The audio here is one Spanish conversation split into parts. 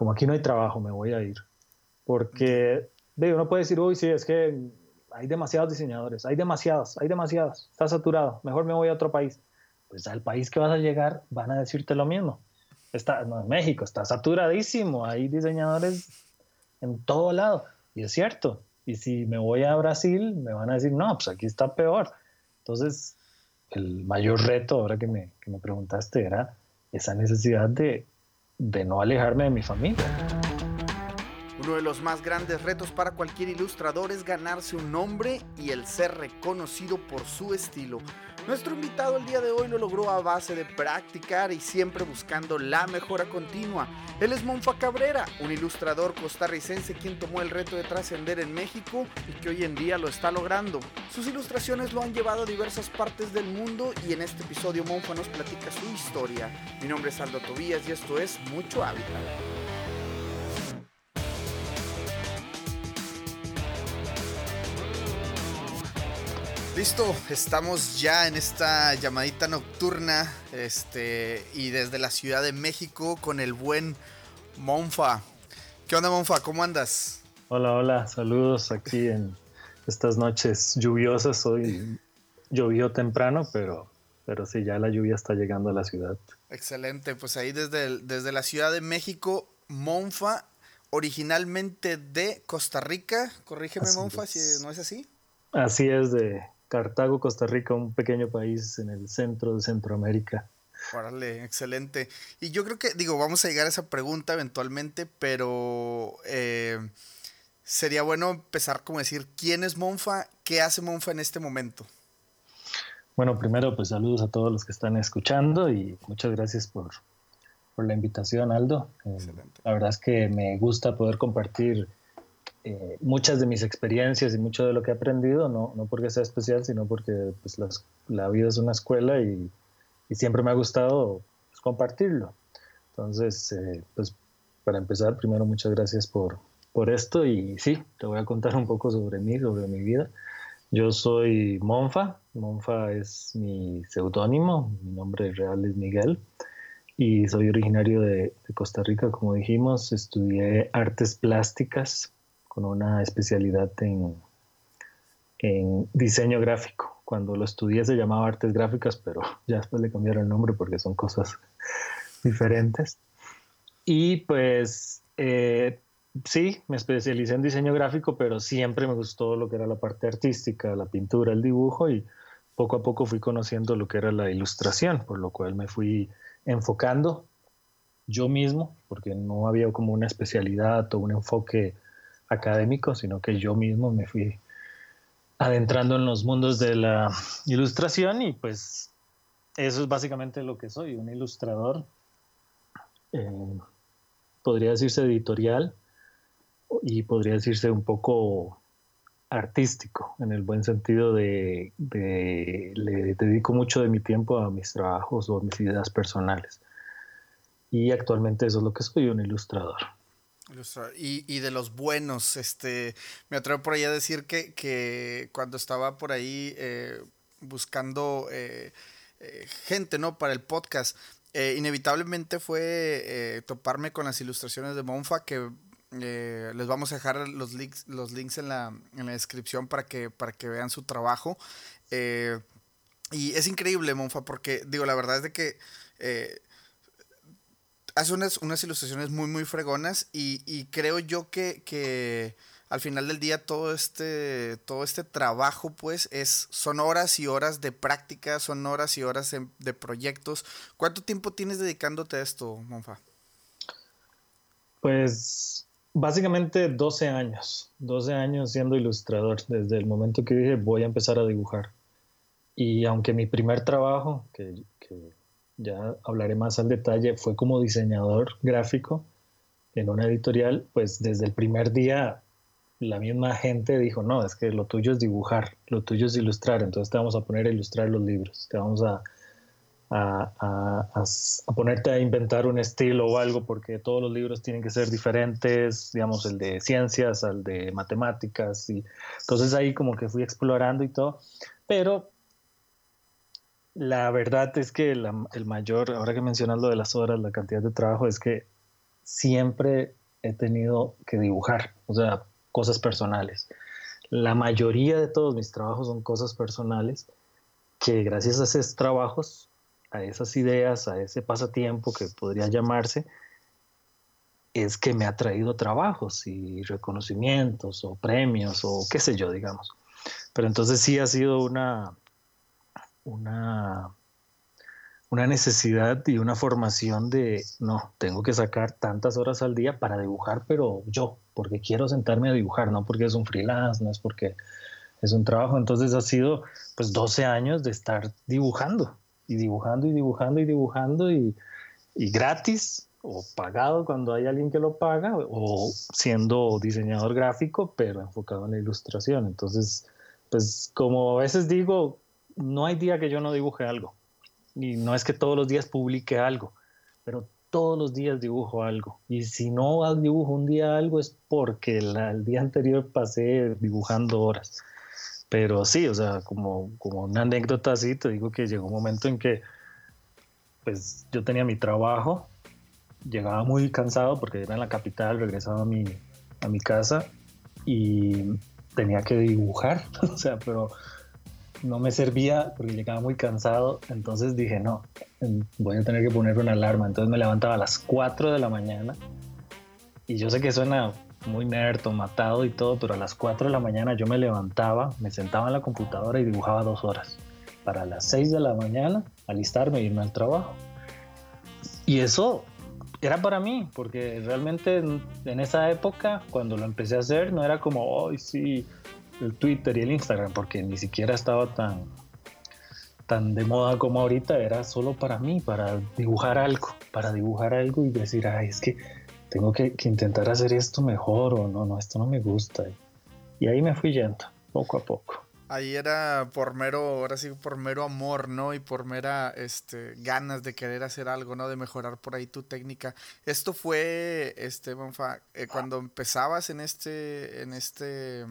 como aquí no hay trabajo, me voy a ir. Porque, ve, uno puede decir, uy, sí, es que hay demasiados diseñadores, hay demasiados, hay demasiados, está saturado, mejor me voy a otro país. Pues al país que vas a llegar van a decirte lo mismo. Está, no, México está saturadísimo, hay diseñadores en todo lado. Y es cierto. Y si me voy a Brasil, me van a decir, no, pues aquí está peor. Entonces, el mayor reto, ahora que me, que me preguntaste, era esa necesidad de, de no alejarme de mi familia. Uno de los más grandes retos para cualquier ilustrador es ganarse un nombre y el ser reconocido por su estilo. Nuestro invitado el día de hoy lo logró a base de practicar y siempre buscando la mejora continua. Él es Monfa Cabrera, un ilustrador costarricense quien tomó el reto de trascender en México y que hoy en día lo está logrando. Sus ilustraciones lo han llevado a diversas partes del mundo y en este episodio Monfa nos platica su historia. Mi nombre es Aldo Tobías y esto es Mucho Hábitat. Listo, estamos ya en esta llamadita nocturna, este, y desde la Ciudad de México con el buen Monfa. ¿Qué onda, Monfa? ¿Cómo andas? Hola, hola, saludos aquí en estas noches lluviosas. Hoy llovió temprano, pero, pero sí, ya la lluvia está llegando a la ciudad. Excelente, pues ahí desde, desde la Ciudad de México, Monfa, originalmente de Costa Rica. Corrígeme, Monfa, si no es así. Así es, de Cartago, Costa Rica, un pequeño país en el centro de Centroamérica. Órale, excelente. Y yo creo que, digo, vamos a llegar a esa pregunta eventualmente, pero eh, sería bueno empezar como decir, ¿quién es Monfa? ¿Qué hace Monfa en este momento? Bueno, primero, pues saludos a todos los que están escuchando y muchas gracias por, por la invitación, Aldo. Eh, la verdad es que me gusta poder compartir eh, muchas de mis experiencias y mucho de lo que he aprendido, no, no porque sea especial, sino porque pues, la vida es una escuela y, y siempre me ha gustado pues, compartirlo. Entonces, eh, pues para empezar, primero muchas gracias por, por esto y sí, te voy a contar un poco sobre mí, sobre mi vida. Yo soy Monfa, Monfa es mi seudónimo, mi nombre real es Miguel y soy originario de, de Costa Rica, como dijimos, estudié artes plásticas con una especialidad en, en diseño gráfico. Cuando lo estudié se llamaba artes gráficas, pero ya después le cambiaron el nombre porque son cosas diferentes. Y pues eh, sí, me especialicé en diseño gráfico, pero siempre me gustó lo que era la parte artística, la pintura, el dibujo y poco a poco fui conociendo lo que era la ilustración, por lo cual me fui enfocando yo mismo, porque no había como una especialidad o un enfoque académico, sino que yo mismo me fui adentrando en los mundos de la ilustración y pues eso es básicamente lo que soy, un ilustrador, eh, podría decirse editorial y podría decirse un poco artístico, en el buen sentido de, de, le dedico mucho de mi tiempo a mis trabajos o a mis ideas personales. Y actualmente eso es lo que soy, un ilustrador. Y, de los buenos, este, me atrevo por ahí a decir que, que cuando estaba por ahí eh, buscando eh, eh, gente, ¿no? Para el podcast, inevitablemente fue toparme con las ilustraciones de Monfa que les vamos a dejar los links, los links en, la, en la descripción para que, para que vean su trabajo. y es increíble, Monfa, porque digo, la verdad es de que hace unas, unas ilustraciones muy, muy fregonas y, creo yo que, al final del día todo este, todo este trabajo pues es, son horas y horas de práctica, son horas y horas de, proyectos. ¿Cuánto tiempo tienes dedicándote a esto, Monfa? Pues básicamente 12 años, 12 años siendo ilustrador, desde el momento que dije voy a empezar a dibujar. Y aunque mi primer trabajo, que ya hablaré más al detalle, fue como diseñador gráfico en una editorial, pues desde el primer día la misma gente dijo, no, es que lo tuyo es dibujar, lo tuyo es ilustrar, entonces te vamos a poner a ilustrar los libros, te vamos a, a, a, ponerte a inventar un estilo o algo, porque todos los libros tienen que ser diferentes, digamos, el de ciencias, al de matemáticas, y entonces ahí como que fui explorando y todo, pero la verdad es que el mayor, ahora que mencionas lo de las horas, la cantidad de trabajo, es que siempre he tenido que dibujar, o sea, cosas personales. La mayoría de todos mis trabajos son cosas personales que gracias a esos trabajos, a esas ideas, a ese pasatiempo que podría llamarse, es que me ha traído trabajos y reconocimientos o premios o qué sé yo, digamos. Pero entonces sí ha sido una, una, una necesidad y una formación de, no, tengo que sacar tantas horas al día para dibujar, pero yo, porque quiero sentarme a dibujar, no porque es un freelance, no es porque es un trabajo. Entonces ha sido pues 12 años de estar dibujando y dibujando y dibujando y dibujando y, y gratis o pagado cuando hay alguien que lo paga o siendo diseñador gráfico pero enfocado en la ilustración. Entonces, pues como a veces digo, no hay día que yo no dibuje algo. Y no es que todos los días publique algo, pero todos los días dibujo algo. Y si no dibujo un día algo es porque el día anterior pasé dibujando horas. Pero sí, o sea, como, como una anécdota así, te digo que llegó un momento en que pues yo tenía mi trabajo, llegaba muy cansado porque era en la capital, regresaba a mi, a mi casa y tenía que dibujar, o sea, pero no me servía porque llegaba muy cansado, entonces dije, no, voy a tener que poner una alarma, entonces me levantaba a las 4 de la mañana y yo sé que suena muy nerd matado y todo, pero a las 4 de la mañana yo me levantaba, me sentaba en la computadora y dibujaba dos horas, para las 6 de la mañana alistarme e irme al trabajo. Y eso era para mí, porque realmente en, esa época, cuando lo empecé a hacer, no era como, hoy sí, el Twitter y el Instagram, porque ni siquiera estaba tan, tan de moda como ahorita, era solo para mí, para dibujar algo, para dibujar algo y decir, ay, es que tengo que, intentar hacer esto mejor o no, no, esto no me gusta. Y ahí me fui yendo, poco a poco. Ahí era por mero, ahora sí, por mero amor, ¿no? Y por mera este, ganas de querer hacer algo, ¿no? De mejorar por ahí tu técnica. Esto fue, este, eh, cuando empezabas en este, en este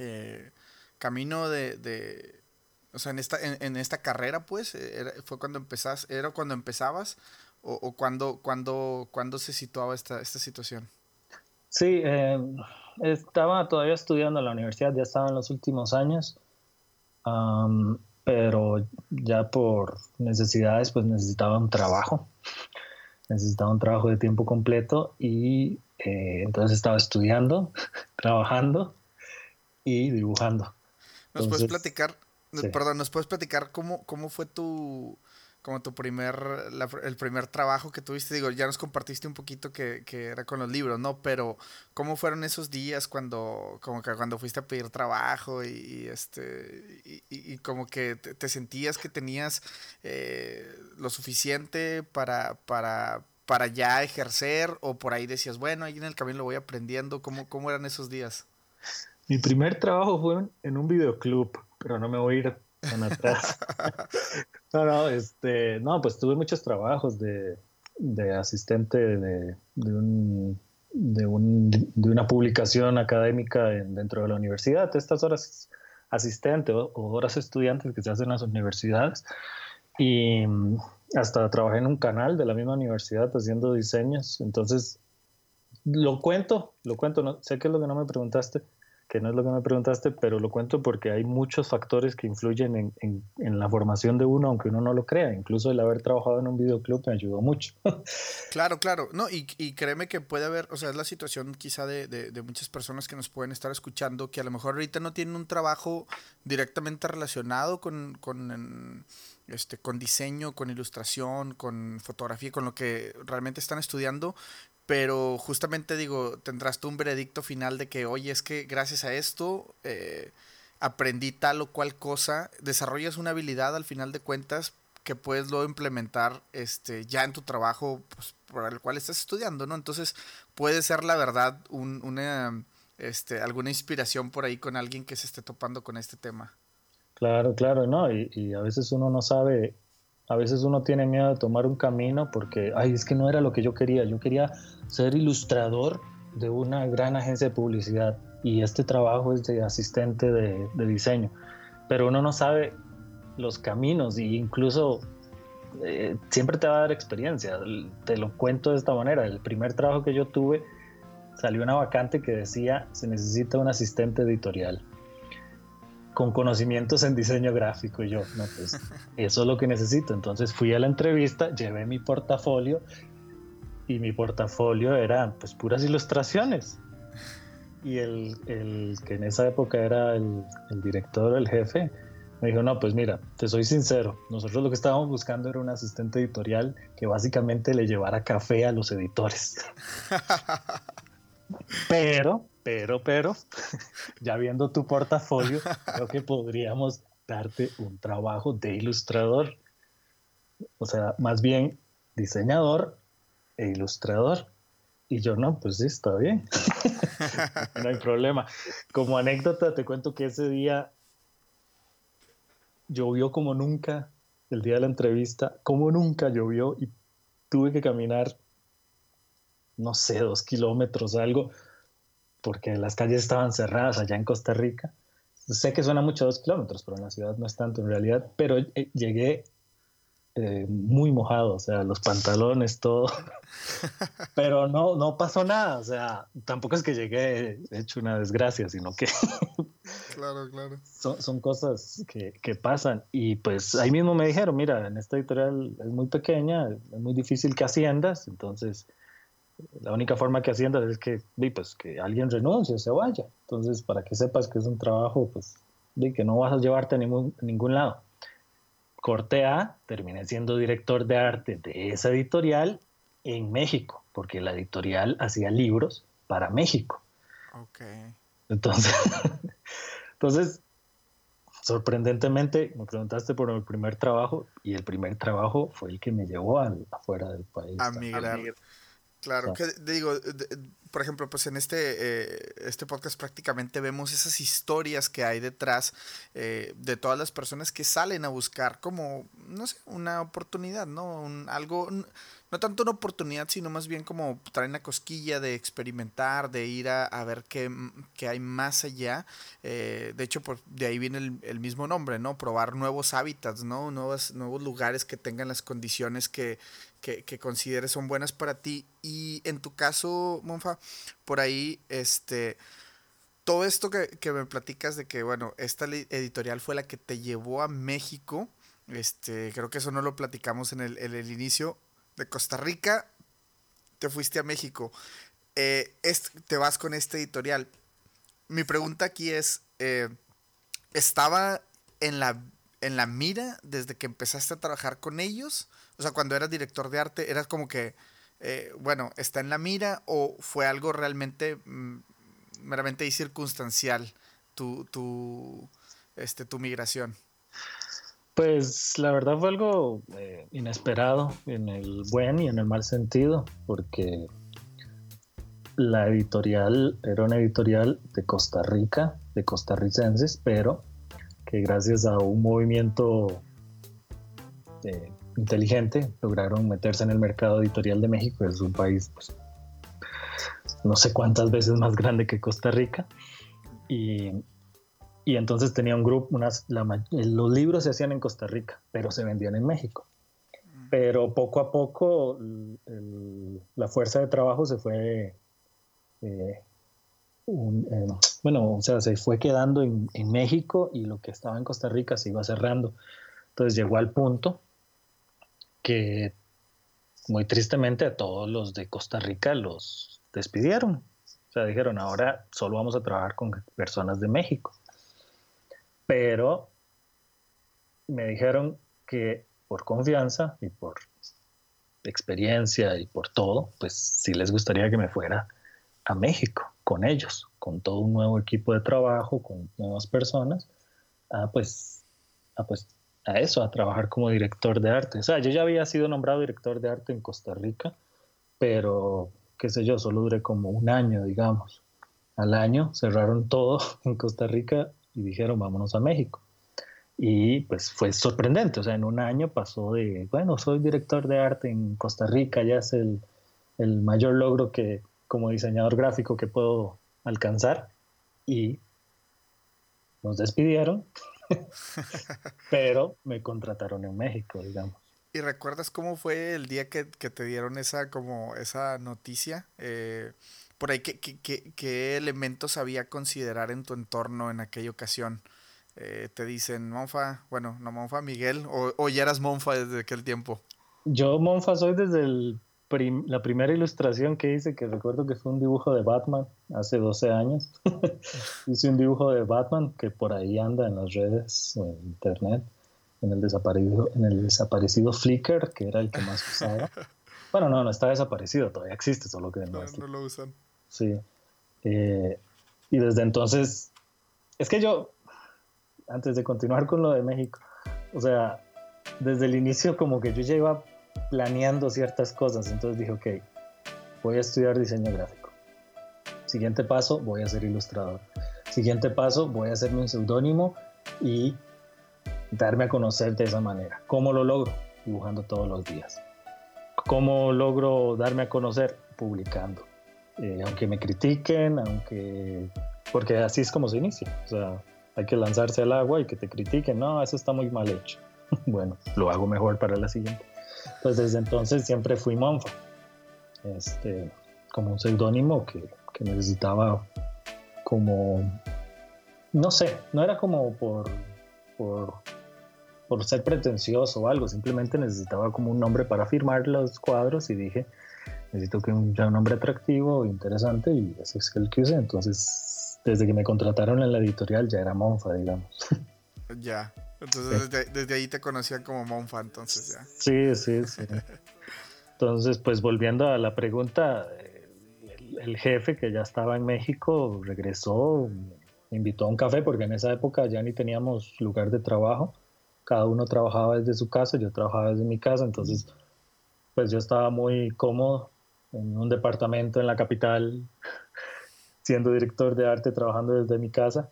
eh, camino de, o sea, en esta, en, esta carrera, pues, eh, fue cuando empezás, era cuando empezabas o, cuando, cuando, cuando se situaba esta, esta situación. Sí, eh, estaba todavía estudiando en la universidad, ya estaba en los últimos años, pero ya por necesidades, pues necesitaba un trabajo, necesitaba un trabajo de tiempo completo y entonces estaba estudiando, trabajando y dibujando. ¿Nos puedes platicar, perdón, nos puedes platicar cómo, cómo fue tu, como tu primer, el primer trabajo que tuviste? Digo, ya nos compartiste un poquito que, que, era con los libros, ¿no? Pero, ¿cómo fueron esos días cuando, como que cuando fuiste a pedir trabajo y, este, y, y, como que te, sentías que tenías eh, lo suficiente para, para, para ya ejercer o por ahí decías, bueno, ahí en el camino lo voy aprendiendo? ¿Cómo, cómo eran esos días? Mi primer trabajo fue en un videoclub, pero no me voy a ir tan atrás. no, no, este, no, pues tuve muchos trabajos de, de asistente de, de, un, de, un, de, una publicación académica dentro de la universidad. Estas horas asistente o, horas estudiantes que se hacen en las universidades. Y hasta trabajé en un canal de la misma universidad haciendo diseños. Entonces, lo cuento, lo cuento, no, sé que es lo que no me preguntaste, que no es lo que me preguntaste, pero lo cuento porque hay muchos factores que influyen en, en, la formación de uno, aunque uno no lo crea. Incluso el haber trabajado en un videoclub me ayudó mucho. claro, claro. No, y, y, créeme que puede haber, o sea, es la situación quizá de, de, de, muchas personas que nos pueden estar escuchando, que a lo mejor ahorita no tienen un trabajo directamente relacionado con, con, este, con diseño, con ilustración, con fotografía, con lo que realmente están estudiando, pero justamente digo, tendrás tú un veredicto final de que, oye, es que gracias a esto eh, aprendí tal o cual cosa, desarrollas una habilidad al final de cuentas que puedes luego implementar este, ya en tu trabajo pues, por el cual estás estudiando, ¿no? Entonces puede ser la verdad un, una, este, alguna inspiración por ahí con alguien que se esté topando con este tema. Claro, claro, ¿no? Y a veces uno no sabe a veces uno tiene miedo de tomar un camino porque, ay, es que no era lo que yo quería. Yo quería ser ilustrador de una gran agencia de publicidad y este trabajo es de asistente de, diseño. Pero uno no sabe los caminos e incluso eh, siempre te va a dar experiencia. Te lo cuento de esta manera. El primer trabajo que yo tuve salió una vacante que decía se necesita un asistente editorial con conocimientos en diseño gráfico. Y yo, no, pues eso es lo que necesito. Entonces fui a la entrevista, llevé mi portafolio y mi portafolio era pues puras ilustraciones. Y el, el que en esa época era el, el director, el jefe, me dijo, no, pues mira, te soy sincero, nosotros lo que estábamos buscando era un asistente editorial que básicamente le llevara café a los editores. pero, pero, pero, ya viendo tu portafolio, creo que podríamos darte un trabajo de ilustrador. O sea, más bien diseñador e ilustrador. Y yo no, pues sí, está bien. no hay problema. Como anécdota, te cuento que ese día llovió como nunca el día de la entrevista, como nunca llovió y tuve que caminar, no sé, dos kilómetros, algo, porque las calles estaban cerradas allá en Costa Rica. Sé que suena mucho dos kilómetros, pero en la ciudad no es tanto en realidad, pero eh, llegué eh, muy mojado, o sea, los pantalones, todo. Pero no, no pasó nada, o sea, tampoco es que llegué hecho una desgracia, sino que... claro, claro. Son, son cosas que, que, pasan. Y pues ahí mismo me dijeron, mira, en esta editorial es muy pequeña, es muy difícil que asciendas, entonces la única forma que asciendas es que, pues, que alguien renuncie o se vaya. Entonces, para que sepas que es un trabajo, pues, de que no vas a llevarte a ningún, a ningún lado corte A, terminé siendo director de arte de esa editorial en México, porque la editorial hacía libros para México. Ok. Entonces, entonces, sorprendentemente, me preguntaste por el primer trabajo y el primer trabajo fue el que me llevó al, afuera del país. A migrar. Claro, que digo, por ejemplo, pues en este, eh, este podcast prácticamente vemos esas historias que hay detrás eh, de todas las personas que salen a buscar como, no sé, una oportunidad, ¿no? Un, algo, no tanto una oportunidad, sino más bien como traer una cosquilla de experimentar, de ir a, ver qué, qué, hay más allá. Eh, de hecho, por, de ahí viene el, el, mismo nombre, ¿no? Probar nuevos hábitats, ¿no? Nuevos, nuevos lugares que tengan las condiciones que, que, que consideres son buenas para ti. Y en tu caso, Monfa, por ahí, este todo esto que, que, me platicas de que, bueno, esta editorial fue la que te llevó a México, este, creo que eso no lo platicamos en el, el inicio, de Costa Rica, te fuiste a México, eh, te vas con este editorial. Mi pregunta aquí es, eh, ¿estaba en la, en la mira desde que empezaste a trabajar con ellos? O sea, cuando eras director de arte, ¿eras como que, eh, bueno, está en la mira o fue algo realmente mm, meramente circunstancial tu, tu, este, tu migración? Pues la verdad fue algo eh, inesperado en el buen y en el mal sentido, porque la editorial era una editorial de Costa Rica, de costarricenses, pero que gracias a un movimiento eh, inteligente lograron meterse en el mercado editorial de México, es un país pues, no sé cuántas veces más grande que Costa Rica, y y entonces tenía un grupo, unas, los libros se hacían en Costa Rica, pero se vendían en México. Pero poco a poco la fuerza de trabajo se fue, eh, eh, bueno, o sea, se fue quedando en, en, México y lo que estaba en Costa Rica se iba cerrando. Entonces llegó al punto que muy tristemente a todos los de Costa Rica los despidieron. O sea, dijeron, ahora solo vamos a trabajar con personas de México pero me dijeron que por confianza y por experiencia y por todo, pues sí les gustaría que me fuera a México con ellos, con todo un nuevo equipo de trabajo, con nuevas personas, a pues, a pues a eso, a trabajar como director de arte. O sea, yo ya había sido nombrado director de arte en Costa Rica, pero qué sé yo, solo duré como un año, digamos. Al año cerraron todo en Costa Rica y dijeron vámonos a México. Y pues fue sorprendente, o sea, en un año pasó de, bueno, soy director de arte en Costa Rica, ya es el, el mayor logro que como diseñador gráfico que puedo alcanzar y nos despidieron, pero me contrataron en México, digamos. ¿Y recuerdas cómo fue el día que, te dieron esa, como, esa noticia? Eh, por ahí, ¿qué, qué, elementos había considerar en tu entorno en aquella ocasión? Eh, te dicen, Monfa, bueno, no Monfa, Miguel, o, o, ya eras Monfa desde aquel tiempo? Yo Monfa soy desde la primera ilustración que hice, que recuerdo que fue un dibujo de Batman hace 12 años. hice un dibujo de Batman que por ahí anda en las redes en internet en el desaparecido, en el desaparecido Flickr, que era el que más usaba. bueno, no, no está desaparecido, todavía existe, solo que no, no, lo usan. Sí. Eh, y desde entonces, es que yo, antes de continuar con lo de México, o sea, desde el inicio como que yo ya iba planeando ciertas cosas, entonces dije, ok, voy a estudiar diseño gráfico. Siguiente paso, voy a ser ilustrador. Siguiente paso, voy a hacerme un seudónimo y darme a conocer de esa manera. ¿Cómo lo logro? Dibujando todos los días. ¿Cómo logro darme a conocer? Publicando. Eh, aunque me critiquen, aunque... Porque así es como se inicia. O sea, hay que lanzarse al agua y que te critiquen. No, eso está muy mal hecho. bueno, lo hago mejor para la siguiente. Pues desde entonces siempre fui Monfa. Este, como un seudónimo que, que necesitaba como... No sé, no era como por, por ser pretencioso o algo, simplemente necesitaba como un nombre para firmar los cuadros y dije, necesito que un, un nombre atractivo, interesante y ese es el que usé. Entonces, desde que me contrataron en la editorial ya era Monfa, digamos. Ya, entonces desde, ahí te conocían como Monfa, entonces ya. Sí, sí, sí. Entonces, pues volviendo a la pregunta, el, el jefe que ya estaba en México regresó, me invitó a un café porque en esa época ya ni teníamos lugar de trabajo cada uno trabajaba desde su casa, yo trabajaba desde mi casa, entonces pues yo estaba muy cómodo en un departamento en la capital, siendo director de arte, trabajando desde mi casa,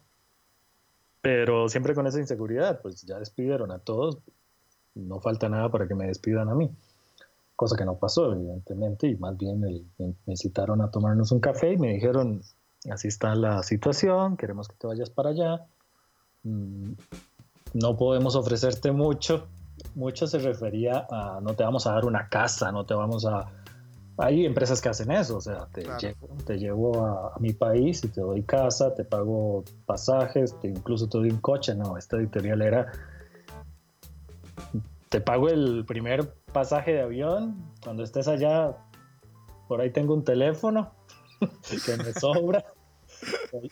pero siempre con esa inseguridad, pues ya despidieron a todos, no falta nada para que me despidan a mí, cosa que no pasó evidentemente, y más bien me citaron a tomarnos un café y me dijeron, así está la situación, queremos que te vayas para allá. Mm, no podemos ofrecerte mucho. Mucho se refería a no te vamos a dar una casa, no te vamos a... Hay empresas que hacen eso, o sea, te, llevo, te llevo a, mi país y te doy casa, te pago pasajes, te, incluso te doy un coche. No, esta editorial era, te pago el primer pasaje de avión, cuando estés allá, por ahí tengo un teléfono que me sobra,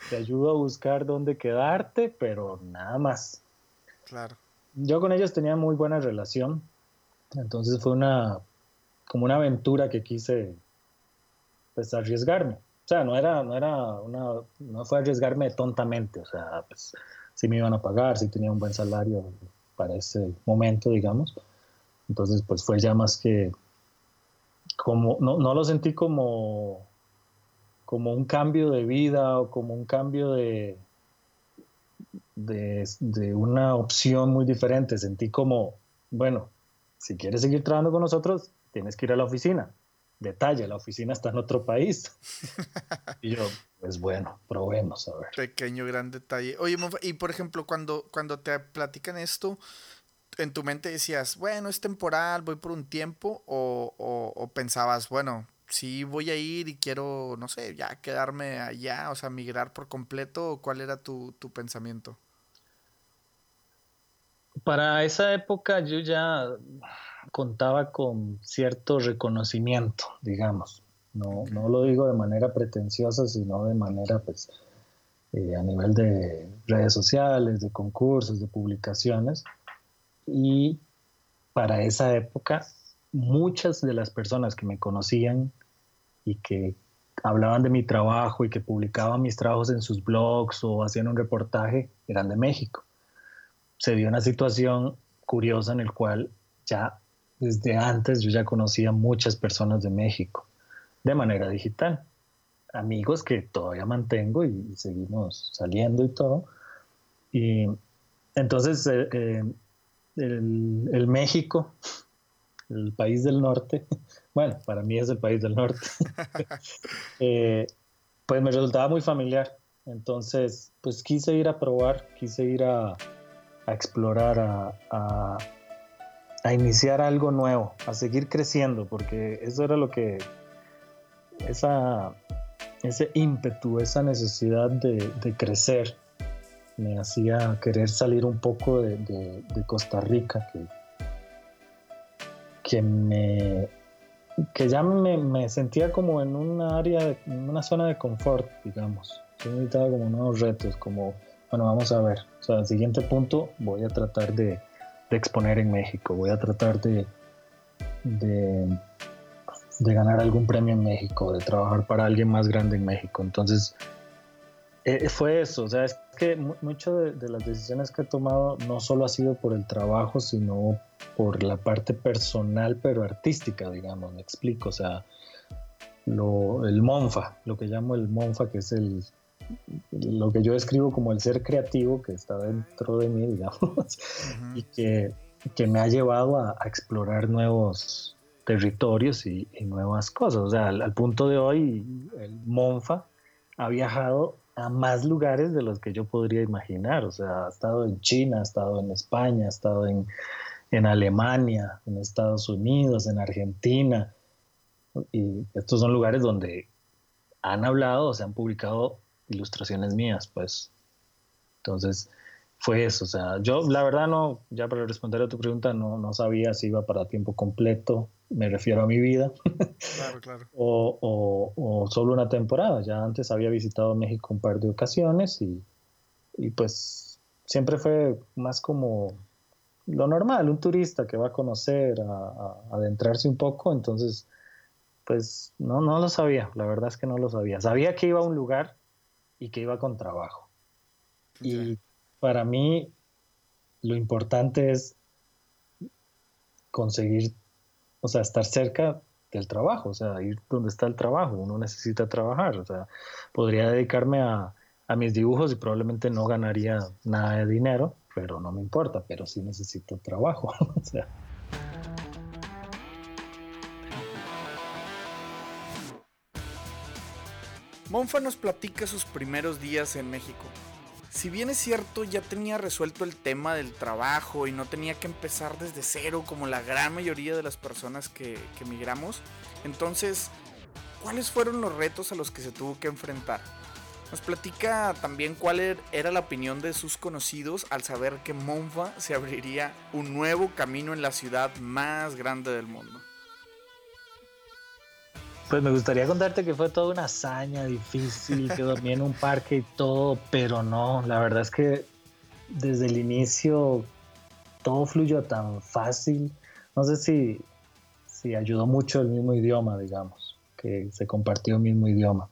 te ayudo a buscar dónde quedarte, pero nada más. Claro. Yo con ellos tenía muy buena relación, entonces fue una como una aventura que quise pues arriesgarme. O sea, no era, no era una, no fue arriesgarme tontamente, o sea, pues sí me iban a pagar, sí tenía un buen salario para ese momento, digamos. Entonces, pues fue ya más que como, no, no lo sentí como, como un cambio de vida o como un cambio de, de, una opción muy diferente. Sentí como, bueno, si quieres seguir trabajando con nosotros, tienes que ir a la oficina. Detalle, la oficina está en otro país. y yo, pues bueno, probemos a ver. Pequeño, gran detalle. Oye, y por ejemplo, cuando, cuando te platican esto, en tu mente decías, bueno, es temporal, voy por un tiempo, o, o pensabas, bueno, si voy a ir y quiero, no sé, ya quedarme allá, o sea, migrar por completo, ¿cuál era tu, tu pensamiento? Para esa época yo ya contaba con cierto reconocimiento, digamos. No, no lo digo de manera pretenciosa, sino de manera, pues, eh, a nivel de redes sociales, de concursos, de publicaciones. Y para esa época muchas de las personas que me conocían y que hablaban de mi trabajo y que publicaban mis trabajos en sus blogs o hacían un reportaje eran de México. Se dio una situación curiosa en el cual ya desde antes yo ya conocía muchas personas de México de manera digital. Amigos que todavía mantengo y, seguimos saliendo y todo. Y entonces eh, eh, el, el México el país del norte, bueno, para mí es el país del norte, eh, pues me resultaba muy familiar. Entonces, pues quise ir a probar, quise ir a, explorar, a, a iniciar algo nuevo, a seguir creciendo, porque eso era lo que, esa, ese ímpetu, esa necesidad de, crecer, me hacía querer salir un poco de, Costa Rica, que, que, me, que ya me, sentía como en una área, en una zona de confort, digamos. Yo necesitaba como nuevos retos, como, bueno, vamos a ver. O sea, al siguiente punto voy a tratar de, de exponer en México, voy a tratar de, de, ganar algún premio en México, de trabajar para alguien más grande en México. Entonces, eh, fue eso, o sea, es que muchas de, las decisiones que he tomado no solo ha sido por el trabajo, sino por la parte personal, pero artística, digamos, me explico, o sea, lo, el Monfa, lo que llamo el Monfa, que es el, lo que yo describo como el ser creativo que está dentro de mí, digamos, y que, que, me ha llevado a, explorar nuevos territorios y, nuevas cosas. O sea, al, punto de hoy, el Monfa ha viajado a más lugares de los que yo podría imaginar. O sea, ha estado en China, ha estado en España, ha estado en, en Alemania, en Estados Unidos, en Argentina. Y estos son lugares donde han hablado, o se han publicado ilustraciones mías, pues. Entonces, fue eso. O sea, yo la verdad no, ya para responder a tu pregunta, no, no sabía si iba para tiempo completo, me refiero a mi vida, claro, claro. o, o, solo una temporada. Ya antes había visitado México un par de ocasiones y, y pues siempre fue más como lo normal, un turista que va a conocer, a, adentrarse un poco, entonces, pues no, no lo sabía, la verdad es que no lo sabía. Sabía que iba a un lugar y que iba con trabajo. Y para mí lo importante es conseguir, o sea, estar cerca del trabajo, o sea, ir donde está el trabajo, uno necesita trabajar, o sea, podría dedicarme a, a mis dibujos y probablemente no ganaría nada de dinero, pero no me importa, pero sí necesito trabajo, o sea. Monfa nos platica sus primeros días en México. Si bien es cierto, ya tenía resuelto el tema del trabajo y no tenía que empezar desde cero como la gran mayoría de las personas que, que emigramos, entonces, ¿cuáles fueron los retos a los que se tuvo que enfrentar? Nos platica también cuál er, era la opinión de sus conocidos al saber que Monfa se abriría un nuevo camino en la ciudad más grande del mundo. Pues me gustaría contarte que fue toda una hazaña difícil, que dormí en un parque y todo, pero no, la verdad es que desde el inicio todo fluyó tan fácil. No sé si, si ayudó mucho el mismo idioma, digamos, que se compartió el mismo idioma.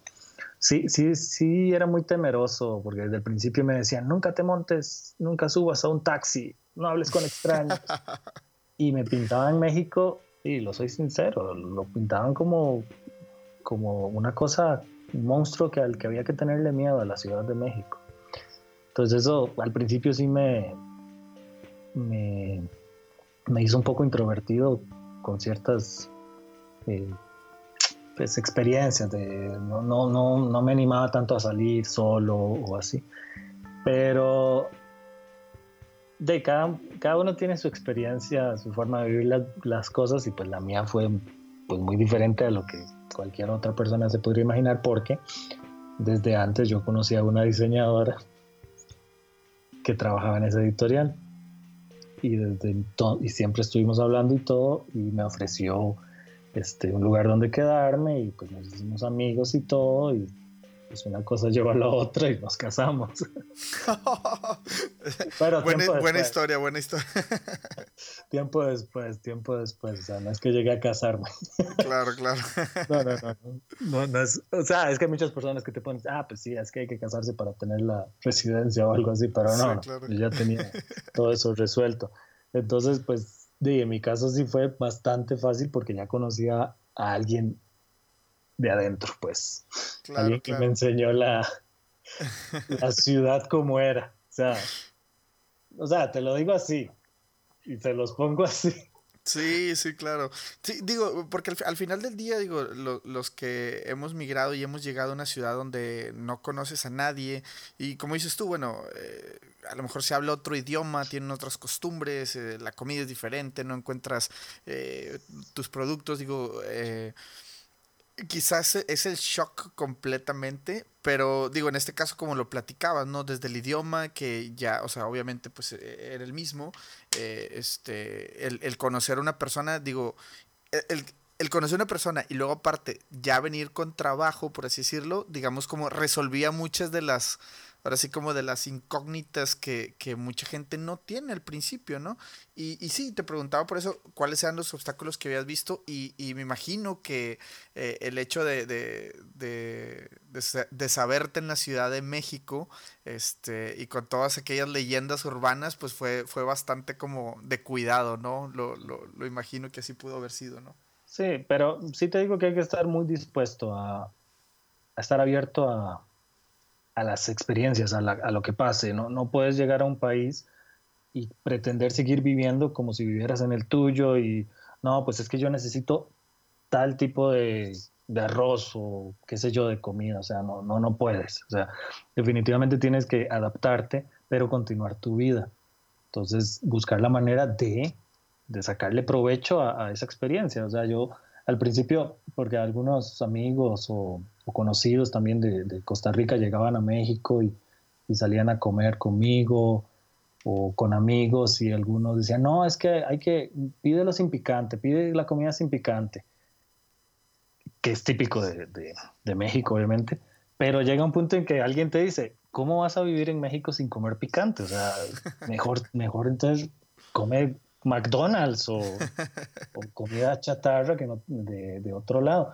Sí, sí, sí, era muy temeroso, porque desde el principio me decían, nunca te montes, nunca subas a un taxi, no hables con extraños. y me pintaban en México, y lo soy sincero, lo pintaban como como una cosa, un monstruo que al que había que tenerle miedo a la Ciudad de México. Entonces eso al principio sí me, me, hizo un poco introvertido con ciertas eh, pues, experiencias, de, no, no, no, no me animaba tanto a salir solo o así. Pero de cada, cada uno tiene su experiencia, su forma de vivir las, las cosas y pues la mía fue pues muy diferente a lo que cualquier otra persona se podría imaginar porque desde antes yo conocía a una diseñadora que trabajaba en esa editorial. Y desde y siempre estuvimos hablando y todo y me ofreció este un lugar donde quedarme y pues nos hicimos amigos y todo y pues una cosa lleva a la otra y nos casamos. Pero buena, historia, buena historia. tiempo después, tiempo después, o sea, no es que llegué a casarme. claro, claro. no, no, no, no, es, o sea, es que hay muchas personas que te ponen, ah, pues sí, es que hay que casarse para tener la residencia o algo así, pero no, yo ya tenía todo eso resuelto. Entonces, pues, en mi caso sí fue bastante fácil porque ya conocía a alguien de adentro, pues. Alguien que me enseñó la, la ciudad como era. O sea, o sea, te lo digo así y te los pongo así. Sí, sí, claro. Sí, digo, porque al, final del día, digo, los que hemos migrado y hemos llegado a una ciudad donde no conoces a nadie, y como dices tú, bueno, eh, a lo mejor se habla otro idioma, tienen otras costumbres, eh, la comida es diferente, no encuentras eh, tus productos, digo, eh, quizás es el shock completamente, pero digo, en este caso como lo platicabas, ¿no? Desde el idioma que ya, o sea, obviamente pues era el mismo, este, el, el, conocer a una persona, digo, el, el conocer a una persona y luego aparte ya venir con trabajo, por así decirlo, digamos como resolvía muchas de las ahora sí como de las incógnitas que, mucha gente no tiene al principio, ¿no? Y, y, sí, te preguntaba por eso cuáles eran los obstáculos que habías visto y, me imagino que eh, el hecho de, de, de, saberte en la Ciudad de México este, y con todas aquellas leyendas urbanas, pues fue, fue bastante como de cuidado, ¿no? Lo, lo, lo imagino que así pudo haber sido, ¿no? Sí, pero sí te digo que hay que estar muy dispuesto a estar abierto a a las experiencias, a, lo que pase. ¿no? no puedes llegar a un país y pretender seguir viviendo como si vivieras en el tuyo y no, pues es que yo necesito tal tipo de, arroz o qué sé yo de comida, o sea, no, no, no puedes. O sea, definitivamente tienes que adaptarte, pero continuar tu vida. Entonces, buscar la manera de, de sacarle provecho a, a, esa experiencia. O sea, yo al principio, porque algunos amigos o, conocidos también de, Costa Rica llegaban a México y, salían a comer conmigo o con amigos y algunos decían, no, es que hay que, pídelo sin picante, pide la comida sin picante, que es típico de, de México, obviamente, pero llega un punto en que alguien te dice, ¿cómo vas a vivir en México sin comer picante? O sea, mejor, mejor entonces come McDonald's o, comida chatarra que no, de, otro lado.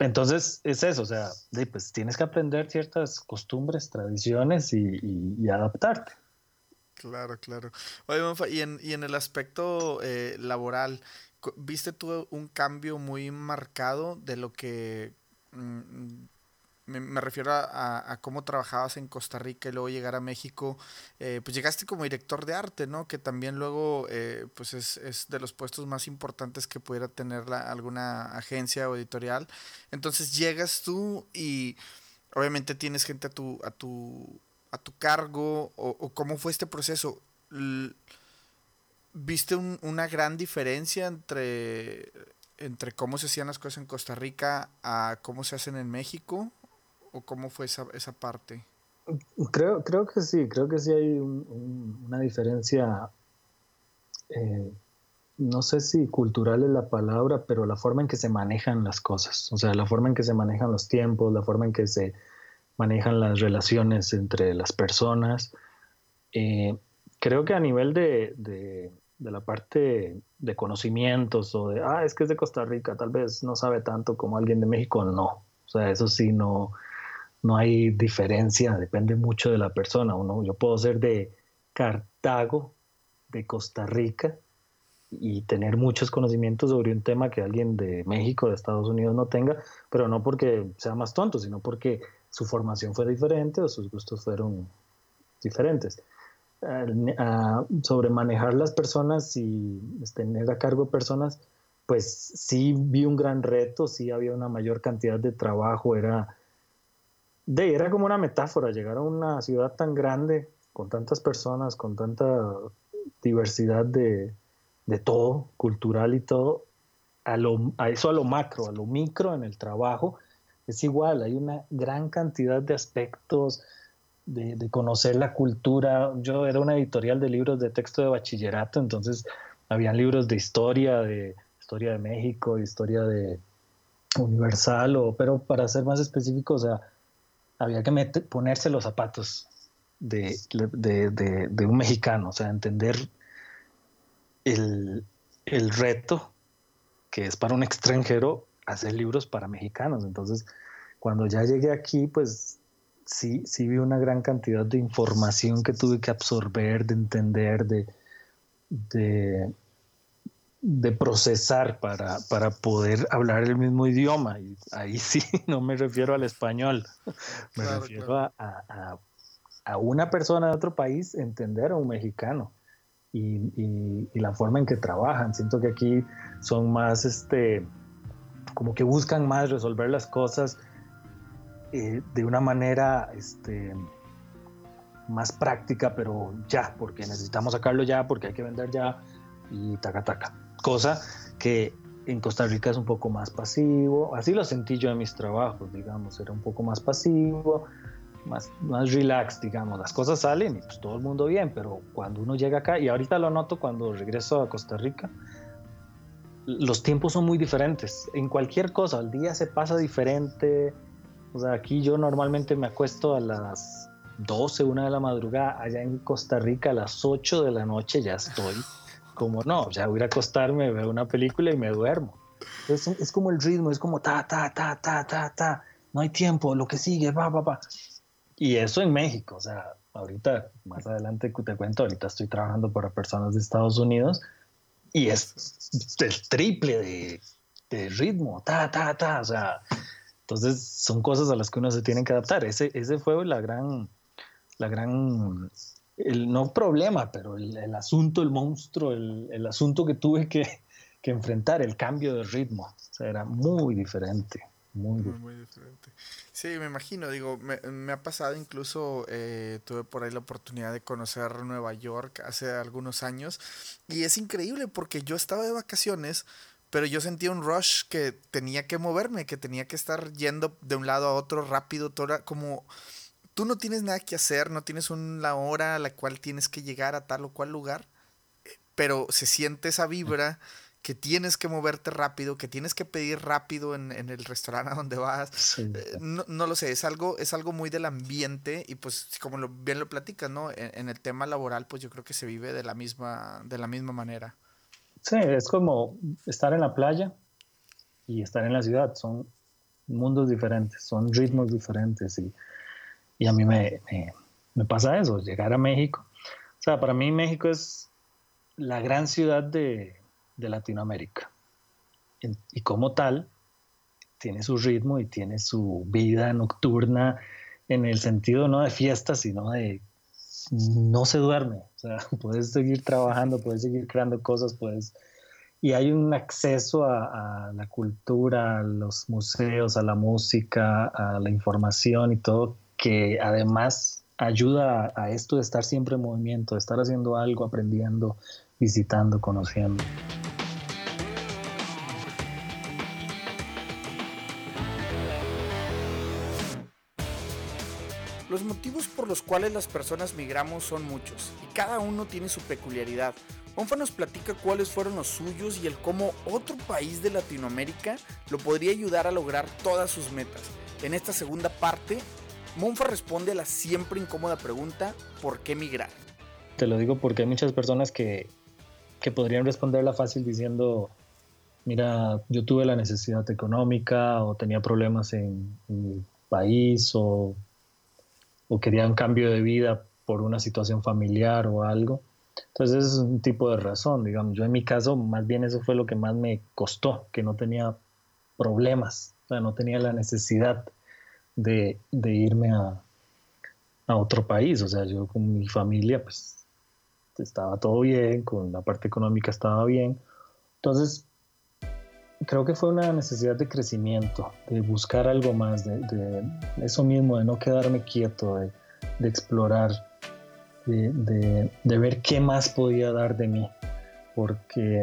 Entonces es eso, o sea, pues tienes que aprender ciertas costumbres, tradiciones y, adaptarte. Claro, claro. Oye, y en, y en el aspecto eh, laboral, ¿viste tú un cambio muy marcado de lo que me, refiero a, cómo trabajabas en Costa Rica y luego llegar a México, eh, pues llegaste como director de arte, ¿no? Que también luego, eh, pues es, de los puestos más importantes que pudiera tener alguna agencia o editorial. Entonces llegas tú y obviamente tienes gente a tu, a tu, a tu cargo, o, cómo fue este proceso. ¿Viste una gran diferencia entre entre cómo se hacían las cosas en Costa Rica a cómo se hacen en México? O cómo fue esa, esa parte? Creo, creo que sí, creo que sí hay una diferencia, eh, no sé si cultural es la palabra, pero la forma en que se manejan las cosas, o sea, la forma en que se manejan los tiempos, la forma en que se manejan las relaciones entre las personas. Eh, creo que a nivel de, de, de, la parte de conocimientos o de, ah, es que es de Costa Rica, tal vez no sabe tanto como alguien de México, no. O sea, eso sí, no, no hay diferencia, depende mucho de la persona. Uno, yo puedo ser de Cartago, de Costa Rica, y tener muchos conocimientos sobre un tema que alguien de México, de Estados Unidos no tenga, pero no porque sea más tonto, sino porque su formación fue diferente o sus gustos fueron diferentes. sobre manejar las personas y tener a cargo personas, pues sí vi un gran reto, sí había una mayor cantidad de trabajo, era de, era como una metáfora, llegar a una ciudad tan grande, con tantas personas, con tanta diversidad de, todo, cultural y todo, a, lo, a eso a lo macro, a lo micro en el trabajo, es igual, hay una gran cantidad de aspectos, de, de, conocer la cultura. Yo era una editorial de libros de texto de bachillerato, entonces habían libros de historia, de historia de México, historia de Universal, o, pero para ser más específico, o sea, había que ponerse los zapatos de, un mexicano, o sea, entender el, reto que es para un extranjero hacer libros para mexicanos. Entonces, cuando ya llegué aquí, pues sí, sí vi una gran cantidad de información que tuve que absorber, de entender, de, de procesar para, para, poder hablar el mismo idioma. Y ahí sí, no me refiero al español, me refiero a, a, a, una persona de otro país entender a un mexicano y, y, la forma en que trabajan. Siento que aquí son más, este, como que buscan más resolver las cosas eh, de una manera, este, más práctica, pero ya, porque necesitamos sacarlo ya, porque hay que vender ya y taca taca. Cosa que en Costa Rica es un poco más pasivo, así lo sentí yo en mis trabajos, digamos, era un poco más pasivo, más, más relax, digamos, las cosas salen y pues todo el mundo bien, pero cuando uno llega acá, y ahorita lo noto cuando regreso a Costa Rica, los tiempos son muy diferentes, en cualquier cosa, el día se pasa diferente, o sea, aquí yo normalmente me acuesto a las 12, una de la madrugada, allá en Costa Rica a las 8 de la noche ya estoy como no, ya voy a acostarme, veo una película y me duermo. Es, es como el ritmo, es como ta, ta, ta, ta, ta, ta, no hay tiempo, lo que sigue, va, va, va. Y eso en México, o sea, ahorita, más adelante te cuento, ahorita estoy trabajando para personas de Estados Unidos y es el triple de, de ritmo, ta, ta, ta, o sea, entonces son cosas a las que uno se tiene que adaptar. Ese, ese fue la gran, la gran el no problema, pero el, asunto, el monstruo, el, asunto que tuve que, enfrentar, el cambio de ritmo. O sea, era muy diferente. Muy, muy, diferente. Sí, me imagino, digo, me, ha pasado incluso, eh, tuve por ahí la oportunidad de conocer Nueva York hace algunos años y es increíble porque yo estaba de vacaciones, pero yo sentía un rush que tenía que moverme, que tenía que estar yendo de un lado a otro rápido, toda, como tú no tienes nada que hacer, no tienes una hora a la cual tienes que llegar a tal o cual lugar, eh, pero se siente esa vibra que tienes que moverte rápido, que tienes que pedir rápido en, el restaurante a donde vas. Eh, no, lo sé, es algo, es algo muy del ambiente y pues como lo, bien lo platicas, ¿no? En, el tema laboral, pues yo creo que se vive de la misma, de la misma manera. Sí, es como estar en la playa y estar en la ciudad. Son mundos diferentes, son ritmos diferentes y y a mí me, me, pasa eso, llegar a México. O sea, para mí México es la gran ciudad de, de Latinoamérica. Y, como tal, tiene su ritmo y tiene su vida nocturna en el sentido no de fiesta, sino de no se duerme. O sea, puedes seguir trabajando, puedes seguir creando cosas, puedes... Y hay un acceso a, a, la cultura, a los museos, a la música, a la información y todo que además ayuda a esto de estar siempre en movimiento, de estar haciendo algo, aprendiendo, visitando, conociendo. Los motivos por los cuales las personas migramos son muchos y cada uno tiene su peculiaridad. Onfa nos platica cuáles fueron los suyos y el cómo otro país de Latinoamérica lo podría ayudar a lograr todas sus metas. En esta segunda parte Monfa responde a la siempre incómoda pregunta, ¿por qué migrar? Te lo digo porque hay muchas personas que, que podrían responderla fácil diciendo, mira, yo tuve la necesidad económica o tenía problemas en, mi país o, o, quería un cambio de vida por una situación familiar o algo. Entonces es un tipo de razón, digamos. Yo en mi caso, más bien eso fue lo que más me costó, que no tenía problemas, o sea, no tenía la necesidad de, irme a, otro país. O sea, yo con mi familia, pues estaba todo bien, con la parte económica estaba bien. Entonces, creo que fue una necesidad de crecimiento, de buscar algo más, de, eso mismo, de no quedarme quieto, de, explorar, de, ver qué más podía dar de mí, porque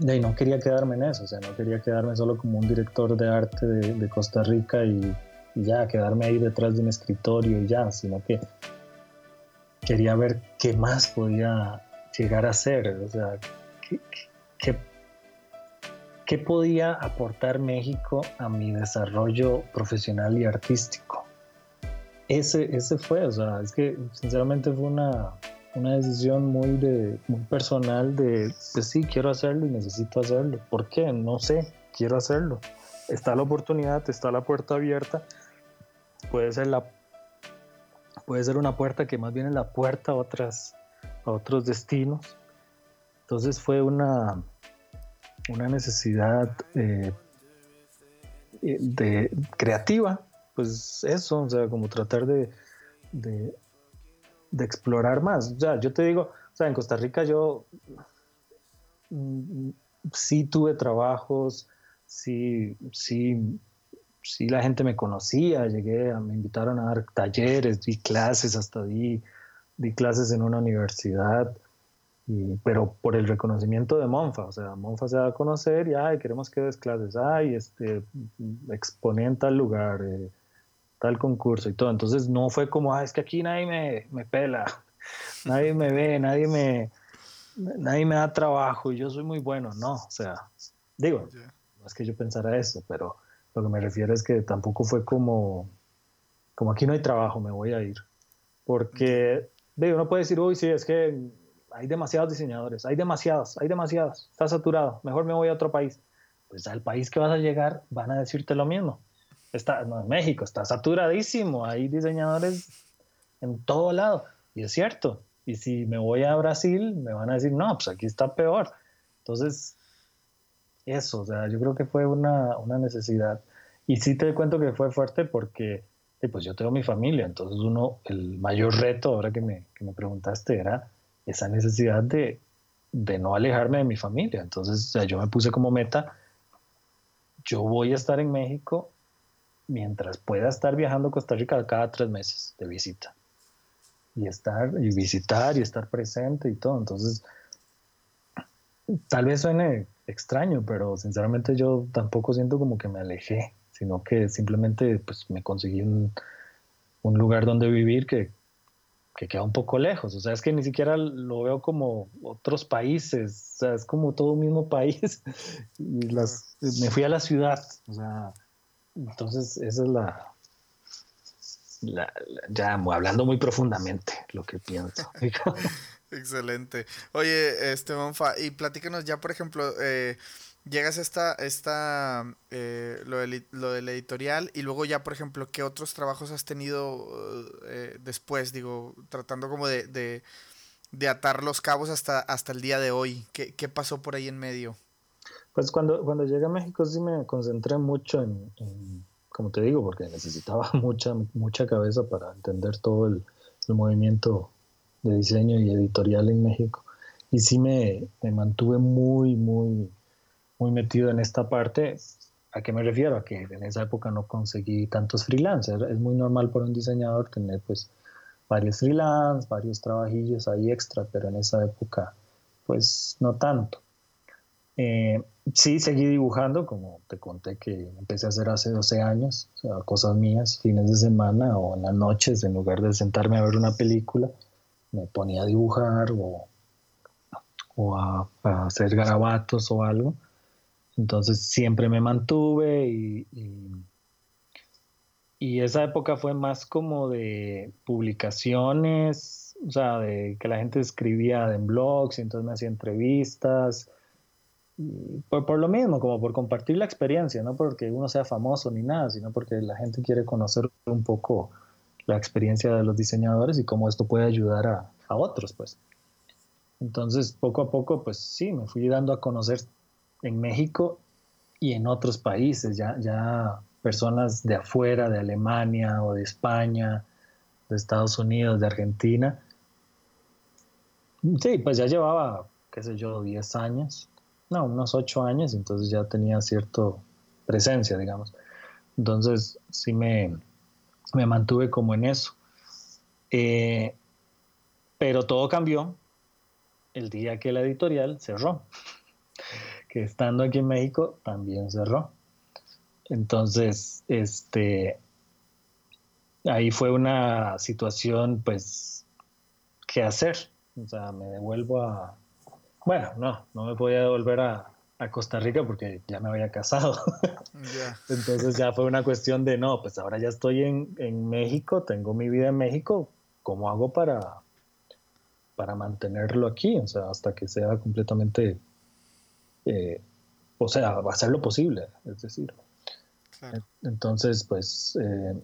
no quería quedarme en eso, o sea, no quería quedarme solo como un director de arte de Costa Rica y y ya quedarme ahí detrás de un escritorio y ya, sino que quería ver qué más podía llegar a ser, o sea, qué, qué, podía aportar México a mi desarrollo profesional y artístico. Ese, ese fue, o sea, es que sinceramente fue una, una decisión muy, de, muy personal de, pues sí, quiero hacerlo y necesito hacerlo. ¿Por qué? No sé, quiero hacerlo. Está la oportunidad, está la puerta abierta puede ser la puede ser una puerta que más bien es la puerta a otras a otros destinos. Entonces fue una una necesidad eh, eh, de creativa pues eso o sea como tratar de, de, explorar más. Ya yo te digo o sea en Costa Rica yo mm, sí tuve trabajos sí sí sí la gente me conocía, llegué, me invitaron a dar talleres, di clases, hasta di, di clases en una universidad, y, pero por el reconocimiento de Monfa, o sea, Monfa se da a conocer y, ay, queremos que des clases, ay, este, exponé en tal lugar, eh, tal concurso y todo, entonces no fue como, ay, es que aquí nadie me, me pela, nadie me ve, nadie me, nadie me da trabajo y yo soy muy bueno, no, o sea, digo, no es que yo pensara eso, pero lo que me refiero es que tampoco fue como, como aquí no hay trabajo, me voy a ir. Porque, digo, uno puede decir, uy, sí, es que hay demasiados diseñadores, hay demasiados, hay demasiados, está saturado, mejor me voy a otro país. Pues al país que vas a llegar van a decirte lo mismo. Está, no, en México está saturadísimo, hay diseñadores en todo lado. Y es cierto. Y si me voy a Brasil, me van a decir, no, pues aquí está peor. Entonces, eso, o sea, yo creo que fue una, una necesidad. Y sí te cuento que fue fuerte porque pues yo tengo mi familia, entonces uno, el mayor reto ahora que me, que me preguntaste era esa necesidad de, de, no alejarme de mi familia. Entonces yo me puse como meta, yo voy a estar en México mientras pueda estar viajando a Costa Rica cada tres meses de visita. Y estar, y visitar, y estar presente y todo. Entonces, tal vez suene extraño, pero sinceramente yo tampoco siento como que me alejé, sino que simplemente pues me conseguí un, lugar donde vivir que, queda un poco lejos. O sea, es que ni siquiera lo veo como otros países, o sea, es como todo un mismo país. y las, me fui a la ciudad, o sea, entonces esa es la, ya hablando muy profundamente lo que pienso. Excelente. Oye, este Monfa, y platícanos ya, por ejemplo, eh, llegas a esta, esta eh, lo, del, lo del editorial y luego ya, por ejemplo, ¿qué otros trabajos has tenido eh, después? Digo, tratando como de, de, de, atar los cabos hasta, hasta el día de hoy. ¿Qué, ¿Qué, pasó por ahí en medio? Pues cuando, cuando llegué a México sí me concentré mucho en, en como te digo, porque necesitaba mucha, mucha cabeza para entender todo el, el movimiento de diseño y editorial en México. Y sí me, me, mantuve muy, muy, muy metido en esta parte. ¿A qué me refiero? A que en esa época no conseguí tantos freelancers. Es muy normal para un diseñador tener pues varios freelance, varios trabajillos ahí extra, pero en esa época pues no tanto. Eh, sí, seguí dibujando, como te conté que empecé a hacer hace 12 años, cosas mías, fines de semana o en las noches, en lugar de sentarme a ver una película me ponía a dibujar o, a, hacer garabatos o algo. Entonces siempre me mantuve y, y, esa época fue más como de publicaciones, o sea, de que la gente escribía en blogs y entonces me hacía entrevistas. Por, por, lo mismo, como por compartir la experiencia, no porque uno sea famoso ni nada, sino porque la gente quiere conocer un poco la experiencia de los diseñadores y cómo esto puede ayudar a, a otros, pues. Entonces, poco a poco, pues sí, me fui dando a conocer en México y en otros países, ya, ya personas de afuera, de Alemania o de España, de Estados Unidos, de Argentina. Sí, pues ya llevaba, qué sé yo, 10 años, no, unos 8 años, entonces ya tenía cierta presencia, digamos. Entonces sí me, me mantuve como en eso. Eh, pero todo cambió el día que la editorial cerró, que estando aquí en México también cerró. Entonces, este, ahí fue una situación, pues, ¿qué hacer? O sea, me devuelvo a... Bueno, no, no me podía devolver a, a Costa Rica porque ya me había casado. Entonces ya fue una cuestión de, no, pues ahora ya estoy en, en, México, tengo mi vida en México, ¿cómo hago para, para mantenerlo aquí? O sea, hasta que sea completamente, eh, o sea, ser lo posible, es decir. Entonces, pues, eh,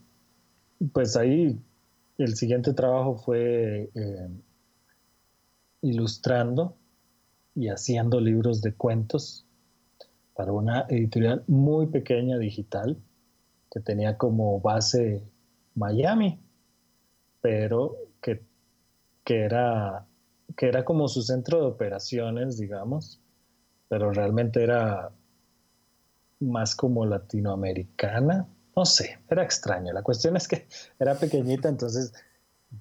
pues ahí el siguiente trabajo fue eh, ilustrando y haciendo libros de cuentos para una editorial muy pequeña digital que tenía como base Miami, pero que, que, era, que era como su centro de operaciones, digamos, pero realmente era más como latinoamericana, no sé, era extraño. La cuestión es que era pequeñita, entonces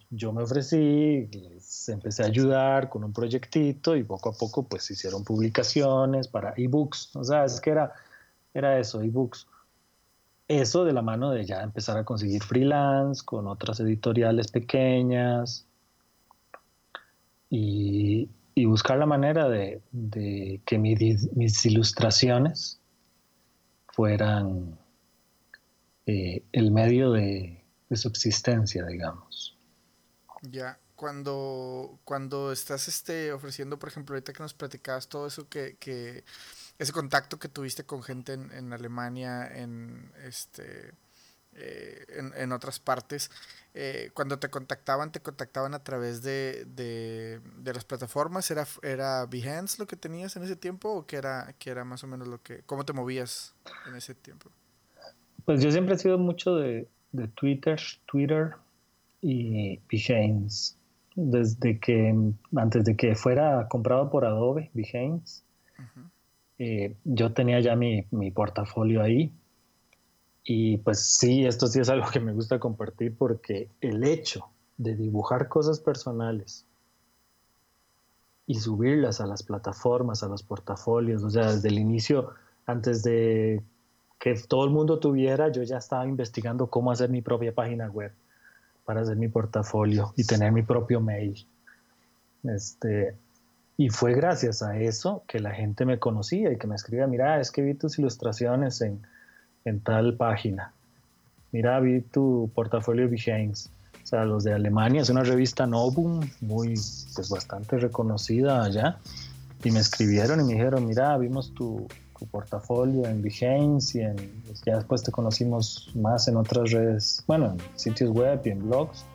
yo me ofrecí, les empecé a ayudar con un proyectito y poco a poco pues hicieron publicaciones para ebooks. O sea, es que era, era eso, ebooks. Eso de la mano de ya empezar a conseguir freelance con otras editoriales pequeñas y, buscar la manera de, que mis ilustraciones fueran eh, el medio de, subsistencia, digamos. Ya, cuando, cuando estás este, ofreciendo, por ejemplo, ahorita que nos platicabas todo eso que, que ese contacto que tuviste con gente en, en Alemania, en este eh, en, en, otras partes, eh, cuando te contactaban, te contactaban a través de, de, de, las plataformas, ¿Era, ¿era Behance lo que tenías en ese tiempo o qué era, qué era más o menos lo que, cómo te movías en ese tiempo? Pues yo siempre he sido mucho de, Twitter, Twitter y Behance. Desde que, antes de que fuera comprado por Adobe, Behance, eh, yo tenía ya mi, mi, portafolio ahí. Y pues sí, esto sí es algo que me gusta compartir porque el hecho de dibujar cosas personales y subirlas a las plataformas, a los portafolios, o sea, desde el inicio, antes de que todo el mundo tuviera, yo ya estaba investigando cómo hacer mi propia página web para hacer mi portafolio y tener mi propio mail. Este, y fue gracias a eso que la gente me conocía y que me escribía, mira, es que vi tus ilustraciones en, en tal página. Mira, vi tu portafolio Behance. O sea, los de Alemania, es una revista Novum, muy, pues bastante reconocida allá. Y me escribieron y me dijeron, mira, vimos tu, tu portafolio en Behance y en, ya después te conocimos más en otras redes, bueno, en sitios web y en blogs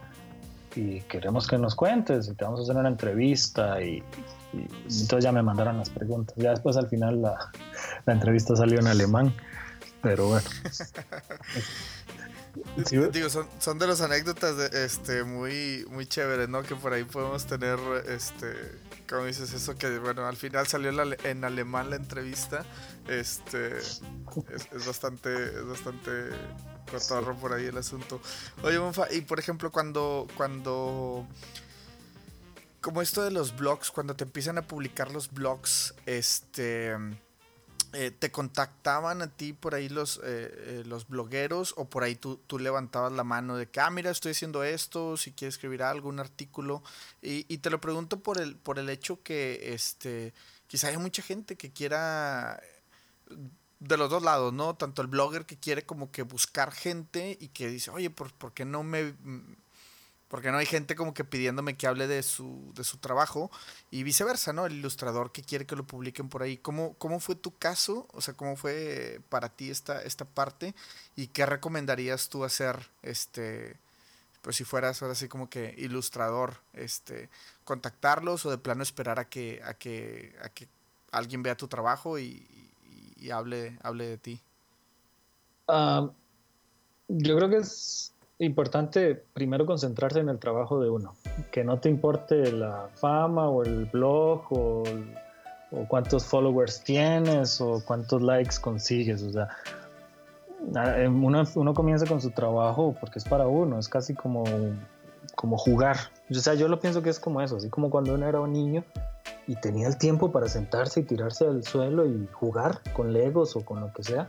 y queremos que nos cuentes y te vamos a hacer una entrevista y, entonces ya me mandaron las preguntas. Ya después al final la, la entrevista salió en alemán, pero bueno. Digo, son, son, de las anécdotas de, este, muy, muy chéveres, ¿no? Que por ahí podemos tener, este, como dices, eso que, bueno, al final salió en alemán la entrevista. Este, es, bastante, es bastante cotorro por ahí el asunto. Oye, Monfa, y por ejemplo, cuando, cuando, como esto de los blogs, cuando te empiezan a publicar los blogs, este eh, ¿Te contactaban a ti por ahí los, eh, eh, los blogueros o por ahí tú, tú, levantabas la mano de que, ah, mira, estoy haciendo esto, si quieres escribir algo, un artículo? Y, y, te lo pregunto por el, por el hecho que este, quizá hay mucha gente que quiera de los dos lados, ¿no? Tanto el blogger que quiere como que buscar gente y que dice, oye, ¿por, ¿por qué no me porque no hay gente como que pidiéndome que hable de su, de su trabajo y viceversa, ¿no? El ilustrador que quiere que lo publiquen por ahí. ¿Cómo, cómo fue tu caso? O sea, ¿cómo fue para ti esta, esta parte? ¿Y qué recomendarías tú hacer, este, pues si fueras ahora sí como que ilustrador, este, contactarlos o de plano esperar a que, a que, a que alguien vea tu trabajo y, hable, hable de ti? Ah, yo creo que es importante primero concentrarse en el trabajo de uno, que no te importe la fama o el blog o, cuántos followers tienes o cuántos likes consigues, o sea, uno, uno, comienza con su trabajo porque es para uno, es casi como, como jugar, o sea, yo lo pienso que es como eso, así como cuando uno era un niño y tenía el tiempo para sentarse y tirarse al suelo y jugar con legos o con lo que sea,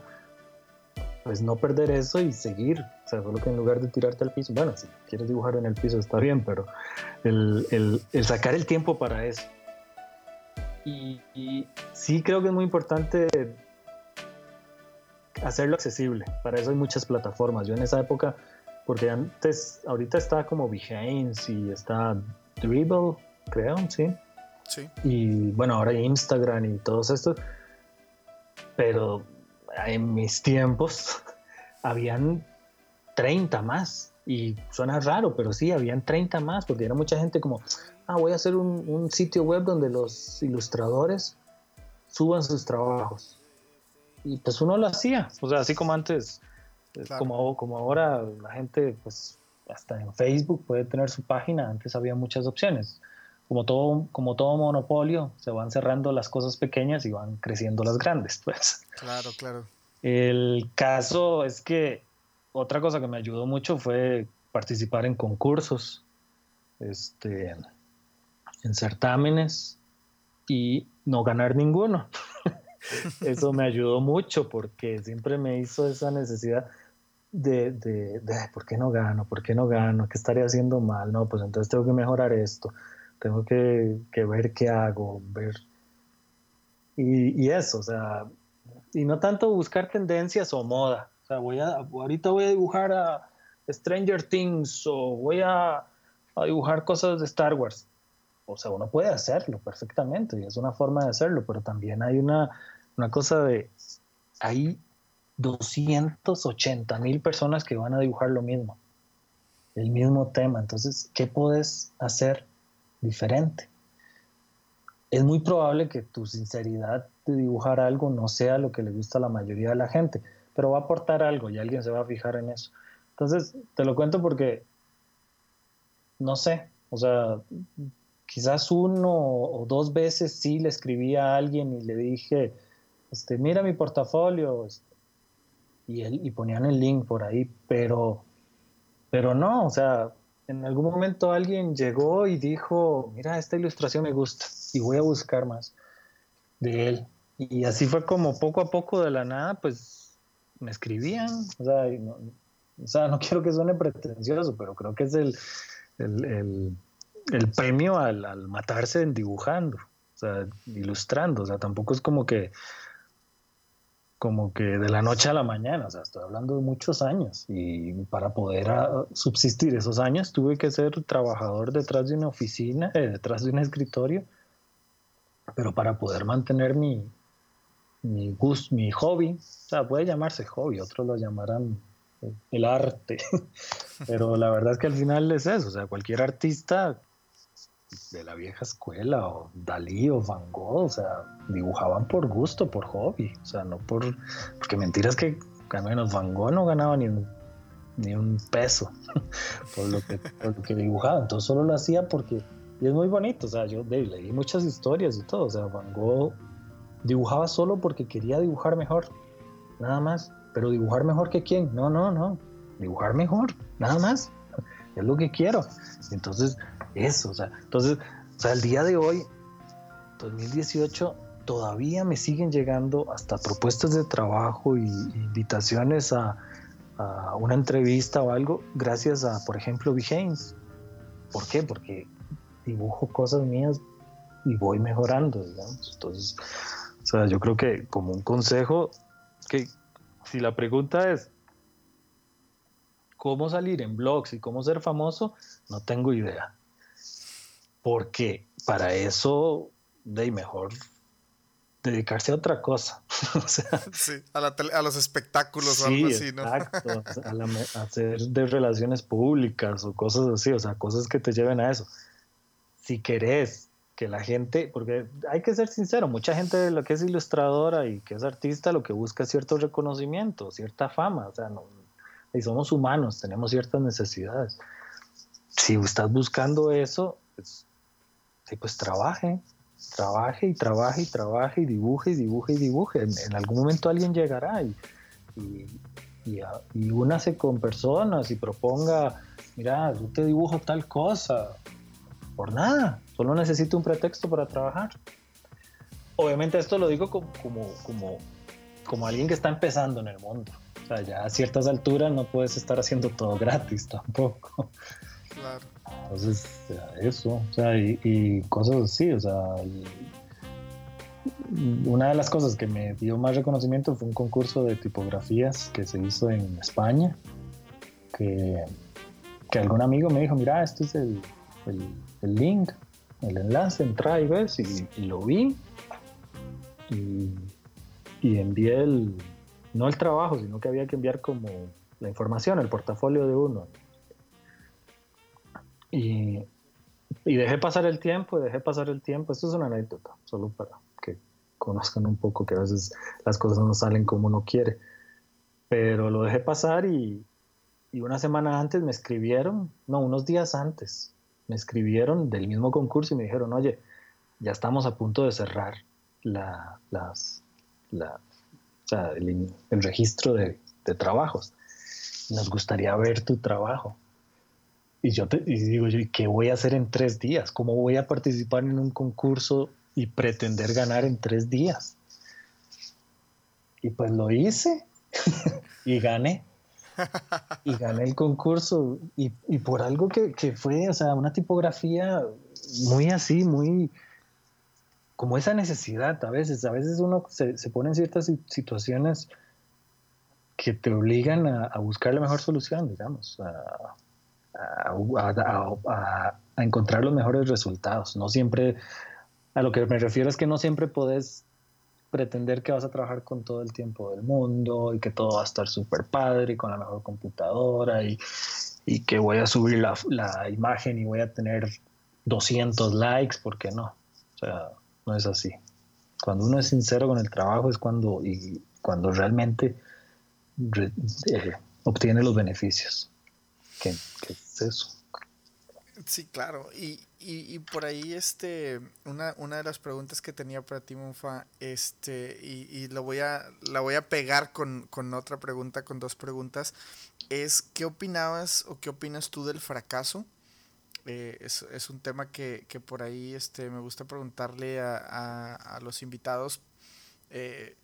pues no perder eso y seguir. O sea, solo que en lugar de tirarte al piso, bueno, si quieres dibujar en el piso está bien, pero el, el, sacar el tiempo para eso. Y, sí creo que es muy importante hacerlo accesible. Para eso hay muchas plataformas. Yo en esa época, porque antes, ahorita está como Behance y está Dribble, creo, sí. Sí. Y bueno, ahora hay Instagram y todos estos. Pero en mis tiempos habían 30 más. Y suena raro, pero sí, habían 30 más, porque era mucha gente como, ah, voy a hacer un, sitio web donde los ilustradores suban sus trabajos. Y pues uno lo hacía, o sea, así como antes, como, como ahora la gente, pues hasta en Facebook puede tener su página, antes había muchas opciones. Como todo, como todo monopolio, se van cerrando las cosas pequeñas y van creciendo las grandes, pues. Claro, claro. El caso es que otra cosa que me ayudó mucho fue participar en concursos, este, en certámenes y no ganar ninguno. Eso me ayudó mucho porque siempre me hizo esa necesidad de, de, ¿por qué no gano? ¿Por qué no gano? ¿Qué estaría haciendo mal? No, pues entonces tengo que mejorar esto, tengo que, ver qué hago, ver. Y, y, eso, o sea, y no tanto buscar tendencias o moda. O sea, voy a, ahorita voy a dibujar a Stranger Things o voy a, a dibujar cosas de Star Wars. O sea, uno puede hacerlo perfectamente y es una forma de hacerlo, pero también hay una, una cosa de, hay 280 mil personas que van a dibujar lo mismo, el mismo tema. Entonces, ¿qué puedes hacer diferente? Es muy probable que tu sinceridad de dibujar algo no sea lo que le gusta a la mayoría de la gente, pero va a aportar algo y alguien se va a fijar en eso. Entonces, te lo cuento porque, no sé, o sea, quizás uno o dos veces sí le escribí a alguien y le dije, este, mira mi portafolio, este, y, él, y ponían el link por ahí, pero, pero no, o sea, en algún momento alguien llegó y dijo, mira, esta ilustración me gusta y voy a buscar más de él. Y así fue como poco a poco de la nada, pues me escribían, o sea, no, quiero que suene pretencioso, pero creo que es el, el el premio al, matarse en dibujando, o sea, ilustrando, o sea, tampoco es como que como que de la noche a la mañana, o sea, estoy hablando de muchos años y para poder ah, subsistir esos años tuve que ser trabajador detrás de una oficina, eh, detrás de un escritorio, pero para poder mantener mi, mi, mi hobby, o sea, puede llamarse hobby, otros lo llamarán el arte, pero la verdad es que al final es eso, o sea, cualquier artista de la vieja escuela, o Dalí o Van Gogh, o sea, dibujaban por gusto, por hobby, o sea, no por. Porque mentiras que al menos Van Gogh no ganaba ni un, ni un peso por, lo que, por lo que dibujaba, entonces solo lo hacía porque. Y es muy bonito, o sea, yo leí muchas historias y todo, o sea, Van Gogh dibujaba solo porque quería dibujar mejor, nada más, pero dibujar mejor que quién, no, no, no, dibujar mejor, nada más, es lo que quiero. Entonces, eso, o sea, entonces, o sea, el día de hoy, 2018, todavía me siguen llegando hasta propuestas de trabajo y invitaciones a, una entrevista o algo, gracias a, por ejemplo, Behance. ¿Por qué? Porque dibujo cosas mías y voy mejorando, digamos. Entonces, o sea, yo creo que como un consejo, que si la pregunta es, ¿cómo salir en blogs y cómo ser famoso? No tengo idea porque para eso, de mejor dedicarse a otra cosa. sí, a, los espectáculos o algo así, ¿no? Exacto, a, hacer de relaciones públicas o cosas así, o sea, cosas que te lleven a eso. Si querés que la gente, porque hay que ser sincero, mucha gente de lo que es ilustradora y que es artista lo que busca es cierto reconocimiento, cierta fama, o sea, no, y somos humanos, tenemos ciertas necesidades. Si estás buscando eso, pues pues trabaje, trabaje y trabaje y trabaje y dibuje y dibuje y dibuje. En, algún momento alguien llegará y, y, y, únase con personas y proponga, mira, yo te dibujo tal cosa. Por nada, solo necesito un pretexto para trabajar. Obviamente esto lo digo como, como, como, como alguien que está empezando en el mundo. O sea, ya a ciertas alturas no puedes estar haciendo todo gratis tampoco. Claro. Entonces, eso, o sea, y, cosas así, o sea, una de las cosas que me dio más reconocimiento fue un concurso de tipografías que se hizo en España, que, que algún amigo me dijo, mira, este es el, el, link, el enlace, entra y ves, y, lo vi, y, y envié el, no el trabajo, sino que había que enviar como la información, el portafolio de uno. Y, dejé pasar el tiempo, dejé pasar el tiempo. Esto es una anécdota, solo para que conozcan un poco que a veces las cosas no salen como uno quiere. Pero lo dejé pasar y, una semana antes me escribieron, no, unos días antes, me escribieron del mismo concurso y me dijeron, oye, ya estamos a punto de cerrar la, el, registro de, trabajos. nos gustaría ver tu trabajo. Y yo te digo, yo, ¿y qué voy a hacer en tres días? ¿Cómo voy a participar en un concurso y pretender ganar en tres días? Y pues lo hice y gané. Y gané el concurso. Y, por algo que, que, fue, o sea, una tipografía muy así, muy como esa necesidad a veces. A veces uno se, se pone en ciertas situaciones que te obligan a, buscar la mejor solución, digamos, encontrar los mejores resultados. No siempre, a lo que me refiero es que no siempre podés pretender que vas a trabajar con todo el tiempo del mundo y que todo va a estar súper padre y con la mejor computadora y, y que voy a subir la, la, imagen y voy a tener 200 likes, porque no. O sea, no es así. Cuando uno es sincero con el trabajo es cuando, y cuando realmente eh, obtiene los beneficios. ¿Qué, es eso? Sí, claro. Y, y, por ahí, este, una, una de las preguntas que tenía para ti, Monfa, este, y, y lo voy a, la voy a pegar con, con otra pregunta, con dos preguntas, es ¿qué opinabas o qué opinas tú del fracaso? Eh, es, es, un tema que, que, por ahí este, me gusta preguntarle a, a, a los invitados. Eh,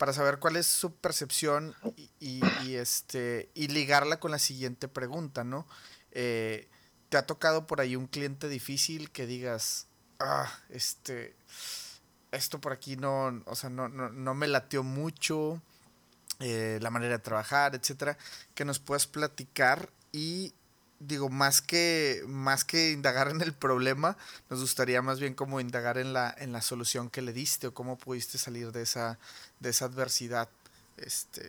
para saber cuál es su percepción y, este, y ligarla con la siguiente pregunta, ¿no? Eh, ¿Te ha tocado por ahí un cliente difícil que digas, ah, este, esto por aquí no, o sea, no, no, me lateó mucho, eh, la manera de trabajar, etcétera, que nos puedas platicar y digo, más que, más que indagar en el problema, nos gustaría más bien como indagar en la, en la solución que le diste o cómo pudiste salir de esa, de adversidad. Este,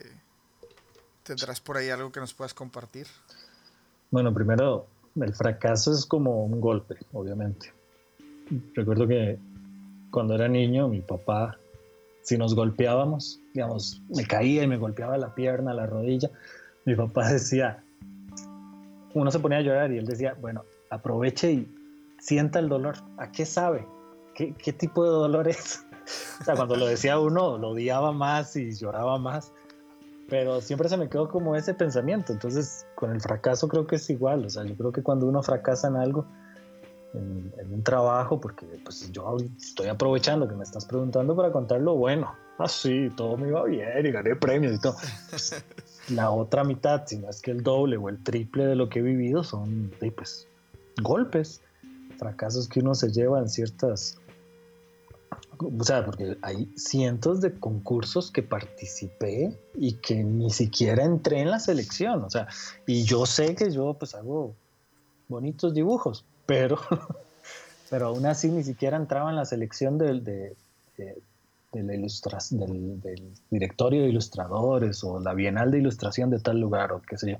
¿Tendrás por ahí algo que nos puedas compartir? Bueno, primero, el fracaso es como un golpe, obviamente. Recuerdo que cuando era niño, mi papá, si nos golpeábamos, digamos, me caía y me golpeaba la pierna, la rodilla, mi papá decía, uno se ponía a llorar y él decía, bueno, aproveche y sienta el dolor. ¿A qué sabe? ¿Qué, qué tipo de dolor es? o sea, cuando lo decía uno, lo odiaba más y lloraba más. Pero siempre se me quedó como ese pensamiento. Entonces, con el fracaso creo que es igual. O sea, yo creo que cuando uno fracasa en algo, en, un trabajo, porque pues yo estoy aprovechando que me estás preguntando para contar lo bueno. Ah, sí, todo me iba bien y gané premios y todo. Pues, la otra mitad, si no es que el doble o el triple de lo que he vivido, son pues, golpes, fracasos que uno se lleva en ciertas... O sea, porque hay cientos de concursos que participé y que ni siquiera entré en la selección. O sea, y yo sé que yo pues hago bonitos dibujos, pero, pero aún así ni siquiera entraba en la selección de, de la del, del, directorio de ilustradores o la bienal de ilustración de tal lugar o qué sé yo.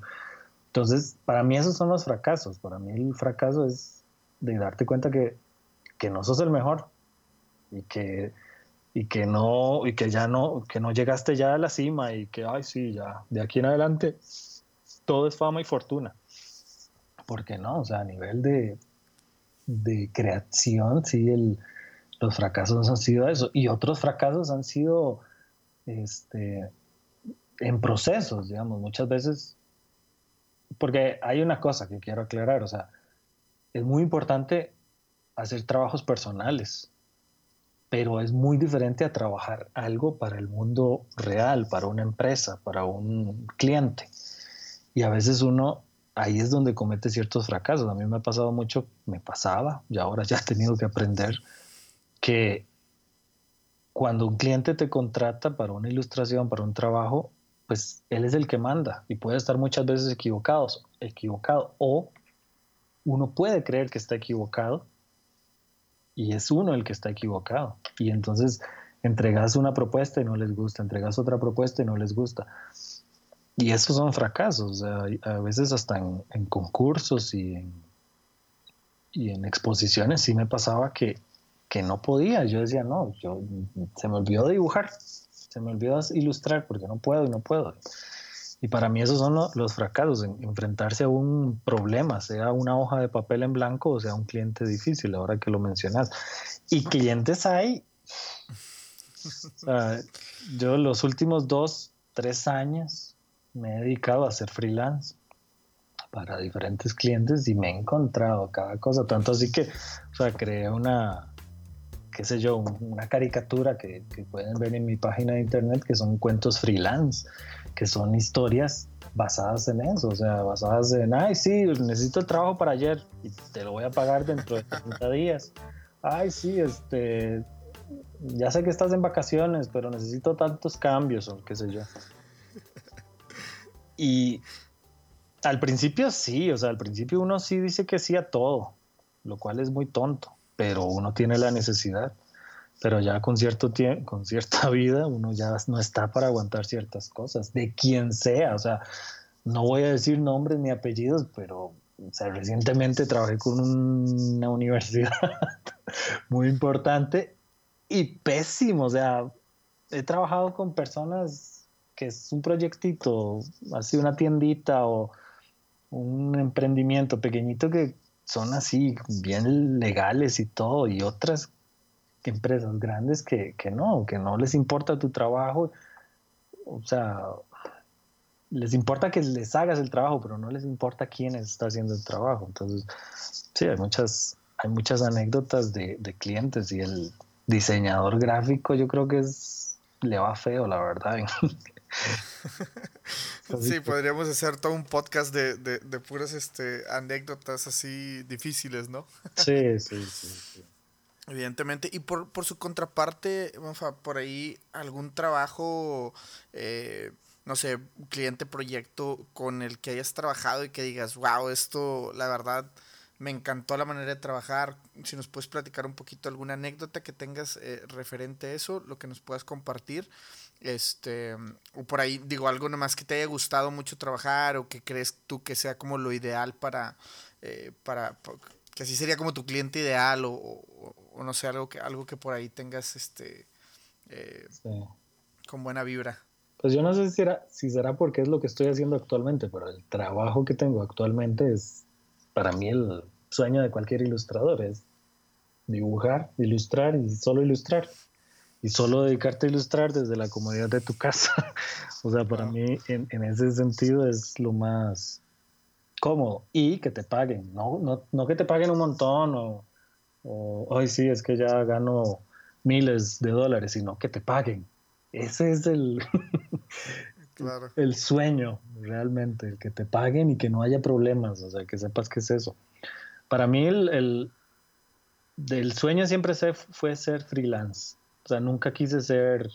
Entonces, para mí esos son los fracasos. Para mí el fracaso es de darte cuenta que, que no sos el mejor y que, y que no, y que ya no, que no llegaste ya a la cima y que, ay, sí, ya, de aquí en adelante todo es fama y fortuna. Porque no, o sea, a nivel de, de creación, sí, el, los fracasos han sido eso. Y otros fracasos han sido este, en procesos, digamos, muchas veces. Porque hay una cosa que quiero aclarar, o sea, es muy importante hacer trabajos personales, pero es muy diferente a trabajar algo para el mundo real, para una empresa, para un cliente. Y a veces uno ahí es donde comete ciertos fracasos. A mí me ha pasado mucho, me pasaba, y ahora ya he tenido que aprender que cuando un cliente te contrata para una ilustración, para un trabajo, pues él es el que manda y puede estar muchas veces equivocado, equivocado o uno puede creer que está equivocado y es uno el que está equivocado. Y entonces entregas una propuesta y no les gusta, entregas otra propuesta y no les gusta. Y esos son fracasos, a veces hasta en, concursos y en, y en exposiciones sí me pasaba que que no podía. Yo decía, no, yo, se me olvidó dibujar, se me olvidó ilustrar porque no puedo y no puedo. Y para mí esos son los, fracasos, enfrentarse a un problema, sea una hoja de papel en blanco o sea un cliente difícil, ahora que lo mencionas. Y clientes hay. yo los últimos dos, tres años me he dedicado a hacer freelance para diferentes clientes y me he encontrado cada cosa, tanto así que, o sea, creé una, qué sé yo, una caricatura que, pueden ver en mi página de internet que son cuentos freelance, que son historias basadas en eso, o sea, basadas en, ay, sí, necesito el trabajo para ayer y te lo voy a pagar dentro de 30 días. Ay, sí, este, ya sé que estás en vacaciones, pero necesito tantos cambios o qué sé yo. Y al principio sí, o sea, al principio uno sí dice que sí a todo, lo cual es muy tonto, pero uno tiene la necesidad. Pero ya con cierto con cierta vida, uno ya no está para aguantar ciertas cosas, de quien sea. O sea, no voy a decir nombres ni apellidos, pero recientemente trabajé con una universidad muy importante y pésimo. O sea, he trabajado con personas que es un proyectito, así una tiendita o un emprendimiento pequeñito que son así, bien legales y todo, y otras empresas grandes que, que no, que no les importa tu trabajo. O sea, les importa que les hagas el trabajo, pero no les importa quién está haciendo el trabajo. Entonces, sí, hay muchas, hay muchas anécdotas de, de clientes y el diseñador gráfico yo creo que es, le va feo, la verdad. sí, podríamos hacer todo un podcast de, de, puras este, anécdotas así difíciles, ¿no? sí, sí, sí, Evidentemente. Y por, por su contraparte, por ahí algún trabajo, eh, no sé, cliente, proyecto con el que hayas trabajado y que digas, wow, esto, la verdad, me encantó la manera de trabajar. Si nos puedes platicar un poquito alguna anécdota que tengas eh, referente a eso, lo que nos puedas compartir. Este, o por ahí, digo, algo nomás que te haya gustado mucho trabajar o que crees tú que sea como lo ideal para, eh, para, que así sería como tu cliente ideal o, no sé, algo que, algo que por ahí tengas este, eh, con buena vibra. Pues yo no sé si, será, si será porque es lo que estoy haciendo actualmente, pero el trabajo que tengo actualmente es para mí el sueño de cualquier ilustrador es dibujar, ilustrar y solo ilustrar. Y solo dedicarte a ilustrar desde la comodidad de tu casa. o sea, para mí en, ese sentido es lo más cómodo. Y que te paguen, no, no, no que te paguen un montón o, o hoy sí, es que ya gano miles de dólares, sino que te paguen. Ese es el, el sueño realmente, el que te paguen y que no haya problemas, o sea, que sepas qué es eso. Para mí el, el, sueño siempre fue ser freelance, o sea, nunca quise ser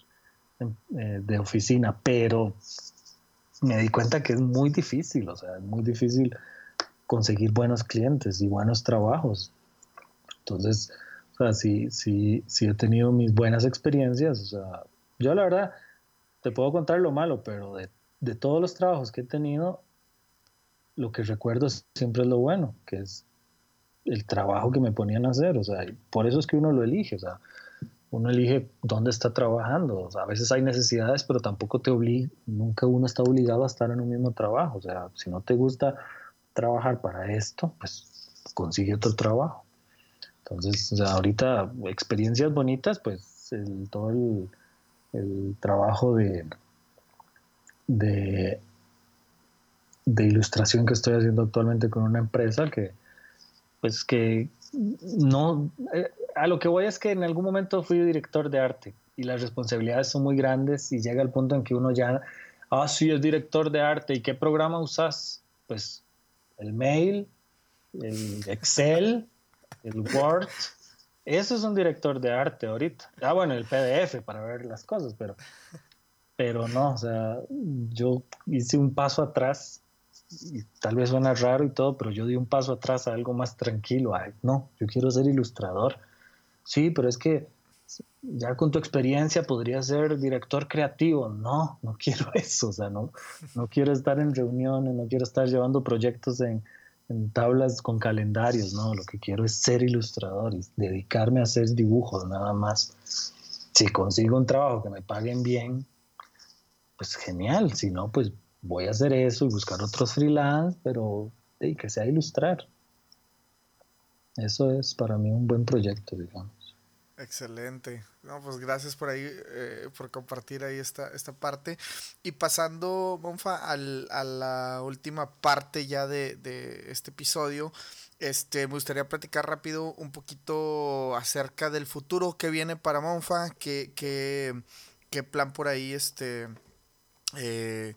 eh, de oficina, pero me di cuenta que es muy difícil, o sea, es muy difícil conseguir buenos clientes y buenos trabajos. Entonces, o sea, sí, sí, sí he tenido mis buenas experiencias, o sea, yo la verdad te puedo contar lo malo, pero de, de todos los trabajos que he tenido, lo que recuerdo siempre es lo bueno, que es el trabajo que me ponían a hacer, o sea, por eso es que uno lo elige, o sea, uno elige dónde está trabajando, a veces hay necesidades, pero tampoco te obliga, nunca uno está obligado a estar en un mismo trabajo, o sea, si no te gusta trabajar para esto, pues consigue otro trabajo. Entonces, ahorita experiencias bonitas, pues el, todo el, trabajo de, de, ilustración que estoy haciendo actualmente con una empresa que, pues que no, eh, a lo que voy es que en algún momento fui director de arte y las responsabilidades son muy grandes y llega el punto en que uno ya, ah, sí, es director de arte, ¿y qué programa usas? Pues el mail, el Excel, el Word, eso es un director de arte ahorita. Ah, bueno, el PDF para ver las cosas, pero, pero no, o sea, yo hice un paso atrás y tal vez suena raro y todo, pero yo di un paso atrás a algo más tranquilo. Ay, no, yo quiero ser ilustrador. Sí, pero es que ya con tu experiencia podrías ser director creativo. No, no quiero eso. O sea, no, no quiero estar en reuniones, no quiero estar llevando proyectos en, en tablas con calendarios, no, lo que quiero es ser ilustrador y dedicarme a hacer dibujos nada más. Si consigo un trabajo que me paguen bien, pues genial, si no, pues voy a hacer eso y buscar otros freelance, pero que sea ilustrar. Eso es para mí un buen proyecto, digamos. Excelente. No, pues gracias por ahí, eh, por compartir ahí esta, esta parte. Y pasando, Monfa, al, a la última parte ya de, de, este episodio, este, me gustaría platicar rápido un poquito acerca del futuro que viene para Monfa, qué, qué, qué plan por ahí, este, eh,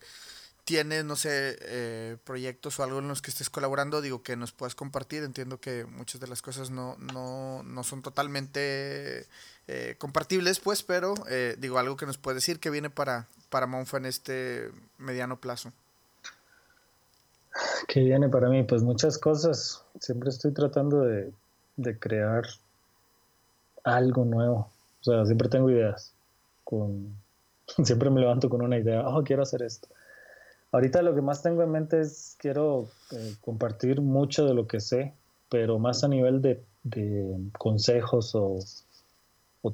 tienes, no sé, eh, proyectos o algo en los que estés colaborando, digo, que nos puedas compartir. Entiendo que muchas de las cosas no, no, no son totalmente eh, compartibles, pues, pero eh, digo, algo que nos puedes decir que viene para, para Monfa en este mediano plazo. ¿Qué viene para mí? Pues muchas cosas. Siempre estoy tratando de, de crear algo nuevo. O sea, siempre tengo ideas. Con, siempre me levanto con una idea. Oh, quiero hacer esto Ahorita lo que más tengo en mente es quiero eh, compartir mucho de lo que sé, pero más a nivel de, consejos o,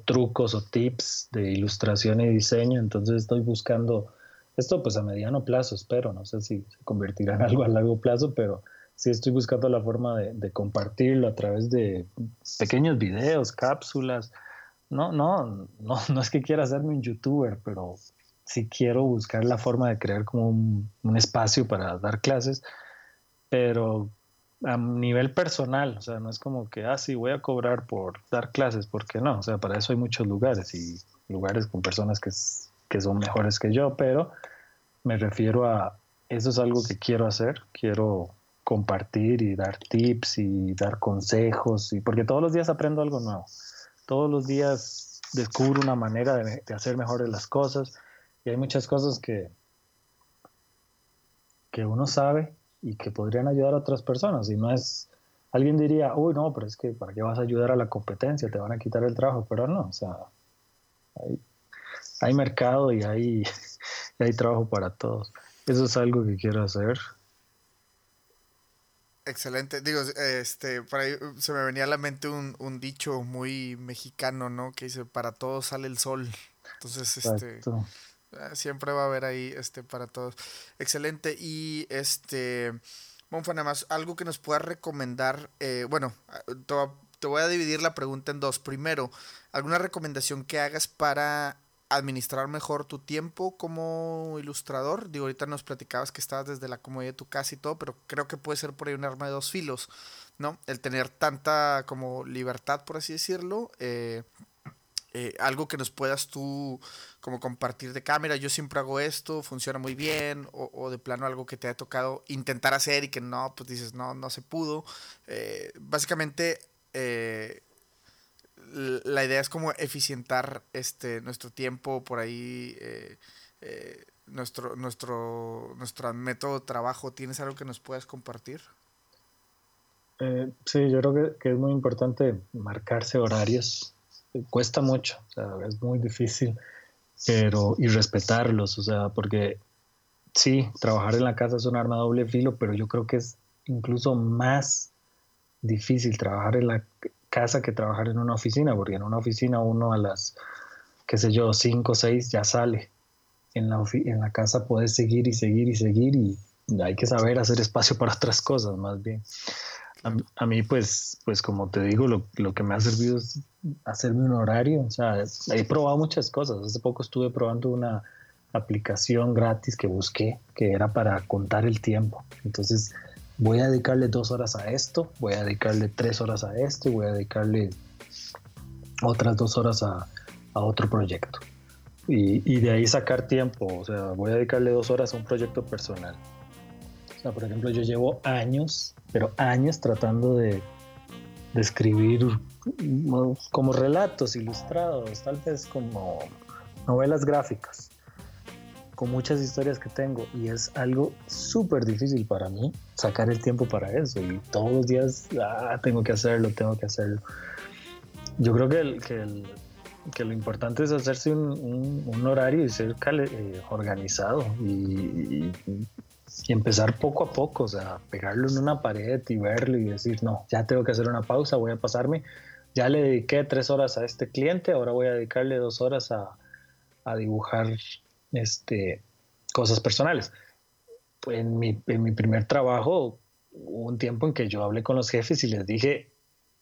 trucos o tips de ilustración y diseño. Entonces estoy buscando esto pues a mediano plazo, espero. No sé si se convertirá en algo a largo plazo, pero sí estoy buscando la forma de, de compartirlo a través de pequeños videos, cápsulas. No, no, no, no es que quiera hacerme un youtuber, pero si quiero buscar la forma de crear como un, espacio para dar clases, pero a nivel personal, o sea, no es como que, ah, sí, voy a cobrar por dar clases, porque no, o sea, para eso hay muchos lugares y lugares con personas que, que son mejores que yo, pero me refiero a, eso es algo que quiero hacer, quiero compartir y dar tips y dar consejos, y porque todos los días aprendo algo nuevo, todos los días descubro una manera de, de hacer mejores las cosas, y hay muchas cosas que, que uno sabe y que podrían ayudar a otras personas. Y no es, alguien diría, uy, no, pero es que ¿para qué vas a ayudar a la competencia? Te van a quitar el trabajo, pero no, o sea, hay, hay mercado y hay, hay trabajo para todos. Eso es algo que quiero hacer. Excelente. Digo, este, para se me venía a la mente un, un, dicho muy mexicano, ¿no? Que dice, para todos sale el sol. Entonces, este, siempre va a haber ahí este para todos. Excelente. Y este, Monfa, nada más, algo que nos pueda recomendar. Eh, bueno, ah, te voy a dividir la pregunta en dos. Primero, ¿alguna recomendación que hagas para administrar mejor tu tiempo como ilustrador? Digo, ahorita nos platicabas que estabas desde la comodidad de tu casa y todo, pero creo que puede ser por ahí un arma de dos filos, ¿no? El tener tanta como libertad, por así decirlo, eh, eh, algo que nos puedas tú como compartir de cámara, yo siempre hago esto, funciona muy bien, o, de plano algo que te haya tocado intentar hacer y que no, pues dices, no, no se pudo. Eh, básicamente, eh, la idea es como eficientar este, nuestro tiempo por ahí, nuestro, nuestro, nuestro método de trabajo. ¿Tienes algo que nos puedas compartir? sí, yo creo que es muy importante marcarse horarios cuesta mucho, o sea, es muy difícil, pero y respetarlos, o sea, porque sí, trabajar en la casa es un arma doble filo, pero yo creo que es incluso más difícil trabajar en la casa que trabajar en una oficina, porque en una oficina uno a las, qué sé yo, 5 o 6 ya sale. En la, en la casa puedes seguir y seguir y seguir y hay que saber hacer espacio para otras cosas más bien. A, mí, pues, pues como te digo, lo, lo, que me ha servido es hacerme un horario. O sea, he probado muchas cosas. Hace poco estuve probando una aplicación gratis que busqué, que era para contar el tiempo. Entonces, voy a dedicarle dos horas a esto, voy a dedicarle tres horas a esto y voy a dedicarle otras dos horas a, a otro proyecto. Y, y, de ahí sacar tiempo. O sea, voy a dedicarle dos horas a un proyecto personal. O sea, por ejemplo, yo llevo años pero años tratando de, escribir como relatos ilustrados, tal vez como novelas gráficas, con muchas historias que tengo y es algo súper difícil para mí sacar el tiempo para eso y todos los días ah, tengo que hacerlo, tengo que hacerlo. Yo creo que, que, lo importante es hacerse un, horario y ser eh, organizado y empezar poco a poco, o sea, pegarlo en una pared y verlo y decir, no, ya tengo que hacer una pausa, voy a pasarme, ya le dediqué tres horas a este cliente, ahora voy a dedicarle dos horas a, dibujar este, cosas personales. En mi, en mi primer trabajo hubo un tiempo en que yo hablé con los jefes y les dije,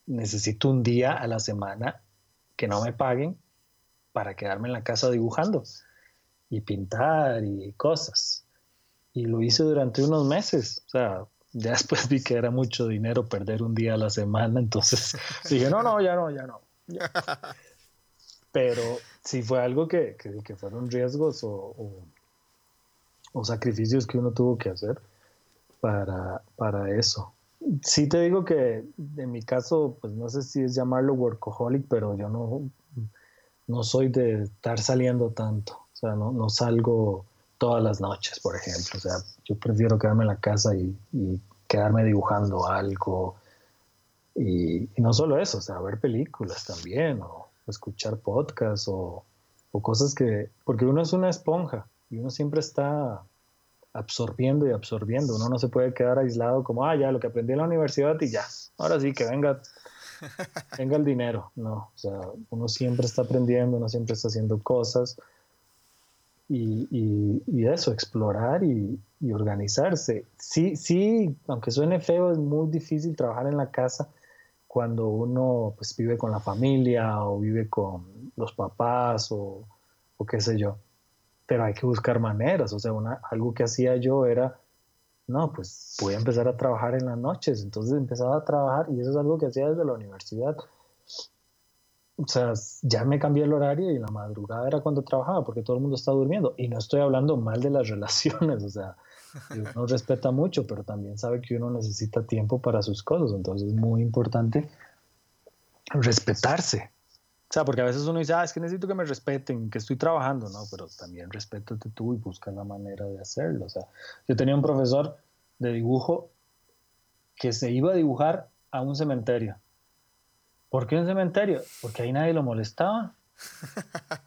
necesito un día a la semana que no me paguen para quedarme en la casa dibujando y pintar y cosas. Y lo hice durante unos meses. O sea, ya después vi que era mucho dinero perder un día a la semana, entonces dije, no, no, ya no, ya no. Pero si fue algo que, que, fueron riesgos o, o, sacrificios que uno tuvo que hacer para, para eso. Sí te digo que en mi caso, pues no sé si es llamarlo workaholic, pero yo no, no soy de estar saliendo tanto. O sea, no, no salgo todas las noches, por ejemplo. O sea, yo prefiero quedarme en la casa y, quedarme dibujando algo. Y, no solo eso, o sea, ver películas también, o, escuchar podcasts, o, o, cosas que. Porque uno es una esponja y uno siempre está absorbiendo y absorbiendo. Uno no se puede quedar aislado como, ah, ya lo que aprendí en la universidad y ya. Ahora sí, que venga venga el dinero. No, o sea, uno siempre está aprendiendo, uno siempre está haciendo cosas y, eso, explorar y, organizarse. Sí, sí, aunque suene feo, es muy difícil trabajar en la casa cuando uno pues, vive con la familia o vive con los papás o, o qué sé yo. Pero hay que buscar maneras. O sea, una, algo que hacía yo era, no, pues voy a empezar a trabajar en las noches. Entonces empezaba a trabajar y eso es algo que hacía desde la universidad o sea, ya me cambié el horario y la madrugada era cuando trabajaba porque todo el mundo está durmiendo. Y no estoy hablando mal de las relaciones, o sea, uno respeta mucho, pero también sabe que uno necesita tiempo para sus cosas. Entonces es muy importante respetarse. O sea, porque a veces uno dice, ah, es que necesito que me respeten, que estoy trabajando, ¿no? Pero también respétate tú y busca la manera de hacerlo. O sea, yo tenía un profesor de dibujo que se iba a dibujar a un cementerio ¿Por qué un cementerio? Porque ahí nadie lo molestaba.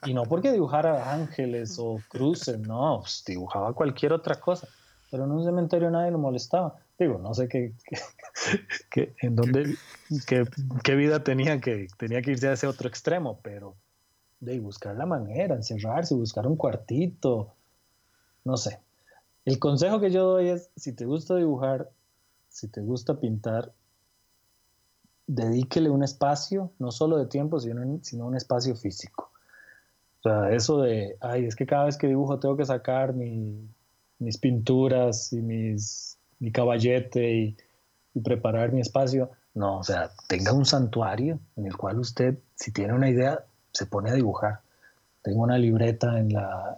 Y no porque dibujara ángeles o cruces, no, pues, dibujaba cualquier otra cosa. Pero en un cementerio nadie lo molestaba. Digo, no sé qué, qué, en dónde, qué, vida tenía que, tenía que irse a ese otro extremo, pero de buscar la manera, encerrarse, buscar un cuartito, no sé. El consejo que yo doy es, si te gusta dibujar, si te gusta pintar, dedíquele un espacio, no solo de tiempo, sino, sino un espacio físico. O sea, eso de, ay, es que cada vez que dibujo tengo que sacar mis pinturas y mis, mi caballete y, preparar mi espacio. No, o sea, tenga un santuario en el cual usted, si tiene una idea, se pone a dibujar. Tengo una libreta en la,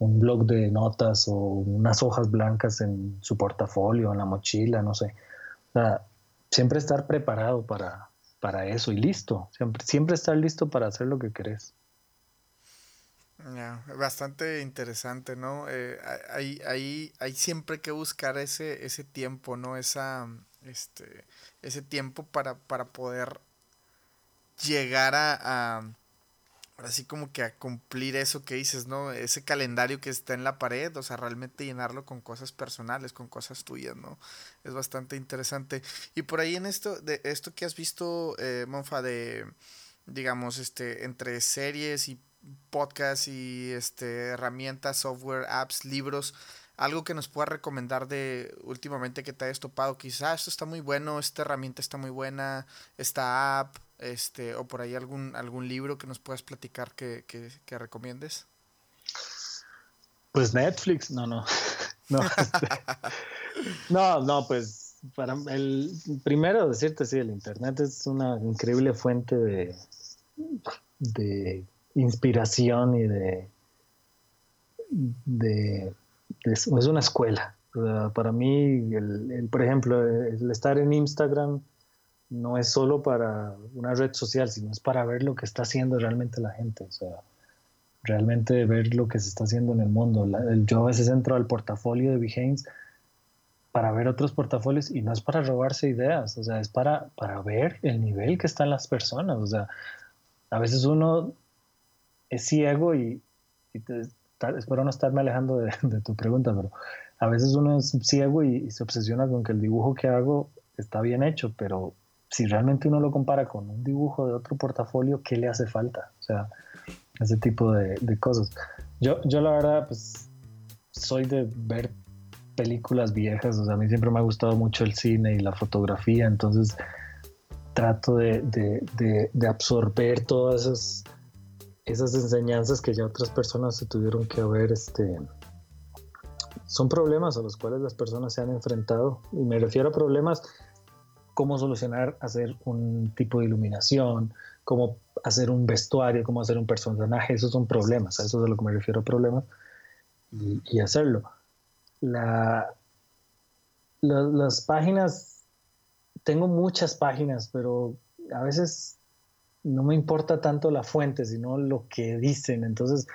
un blog de notas o unas hojas blancas en su portafolio, en la mochila, no sé. O sea, siempre estar preparado para, para eso y listo, siempre, siempre estar listo para hacer lo que querés. bastante interesante, ¿no? Eh, hay, hay, hay, siempre que buscar ese, ese tiempo, ¿no? Esa, este, ese tiempo para, para poder llegar a así como que a cumplir eso que dices, ¿no? Ese calendario que está en la pared, o sea, realmente llenarlo con cosas personales, con cosas tuyas, ¿no? Es bastante interesante. Y por ahí en esto, de esto que has visto, eh, Monfa, de, digamos, este, entre series y podcasts y este, herramientas, software, apps, libros, algo que nos pueda recomendar de últimamente que te hayas topado, quizás esto está muy bueno, esta herramienta está muy buena, esta app, este, o por ahí algún, algún libro que nos puedas platicar que, recomiendes. Pues Netflix, no, no. No, este, no, no, pues para el primero decirte sí, el internet es una increíble fuente de, de inspiración y de, de, es una escuela. para mí, el, por ejemplo, el estar en Instagram no es solo para una red social, sino es para ver lo que está haciendo realmente la gente, o sea, realmente ver lo que se está haciendo en el mundo. yo a veces entro al portafolio de Behance para ver otros portafolios y no es para robarse ideas, o sea, es para, para ver el nivel que están las personas, o sea, a veces uno es ciego y, espero no estarme alejando de, tu pregunta, pero a veces uno es ciego y se obsesiona con que el dibujo que hago está bien hecho, pero si realmente uno lo compara con un dibujo de otro portafolio, ¿qué le hace falta? O sea, ese tipo de, cosas. Yo, yo la verdad, pues soy de ver películas viejas, o sea, a mí siempre me ha gustado mucho el cine y la fotografía, entonces trato de, de, absorber todas esas, esas enseñanzas que ya otras personas se tuvieron que haber, este, son problemas a los cuales las personas se han enfrentado. Y me refiero a problemas cómo solucionar, hacer un tipo de iluminación, cómo hacer un vestuario, cómo hacer un personaje, esos son problemas, a eso es a lo que me refiero problemas, y, hacerlo. La, las páginas, tengo muchas páginas, pero a veces no me importa tanto la fuente, sino lo que dicen. Entonces,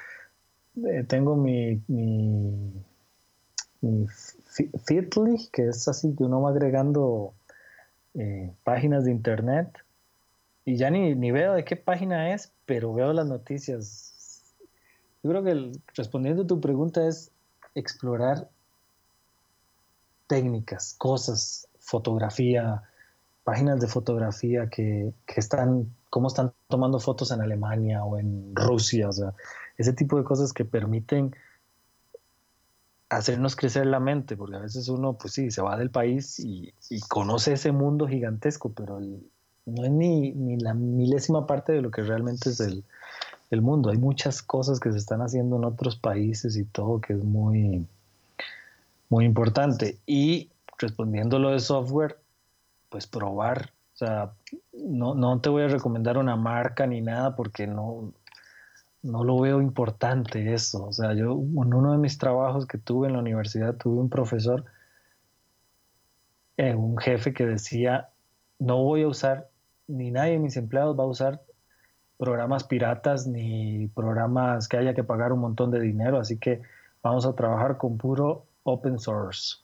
eh, tengo mi, mi, mi que es así que uno va agregando eh, páginas de internet y ya ni, ni, veo de qué página es, pero veo las noticias. Yo creo que respondiendo a tu pregunta es explorar técnicas, cosas, fotografía, páginas de fotografía que, que, están, cómo están tomando fotos en Alemania o en Rusia, o sea, ese tipo de cosas que permiten hacernos crecer la mente, porque a veces uno, pues sí, se va del país y, conoce ese mundo gigantesco, pero no es ni, ni, la milésima parte de lo que realmente es el, el, mundo. Hay muchas cosas que se están haciendo en otros países y todo que es muy, muy importante. Y respondiendo lo de software, pues probar. O sea, no, no te voy a recomendar una marca ni nada porque no, no lo veo importante eso. O sea, yo en uno de mis trabajos que tuve en la universidad tuve un profesor, eh, un jefe que decía, no voy a usar, ni nadie de mis empleados va a usar programas piratas ni programas que haya que pagar un montón de dinero, así que vamos a trabajar con puro open source.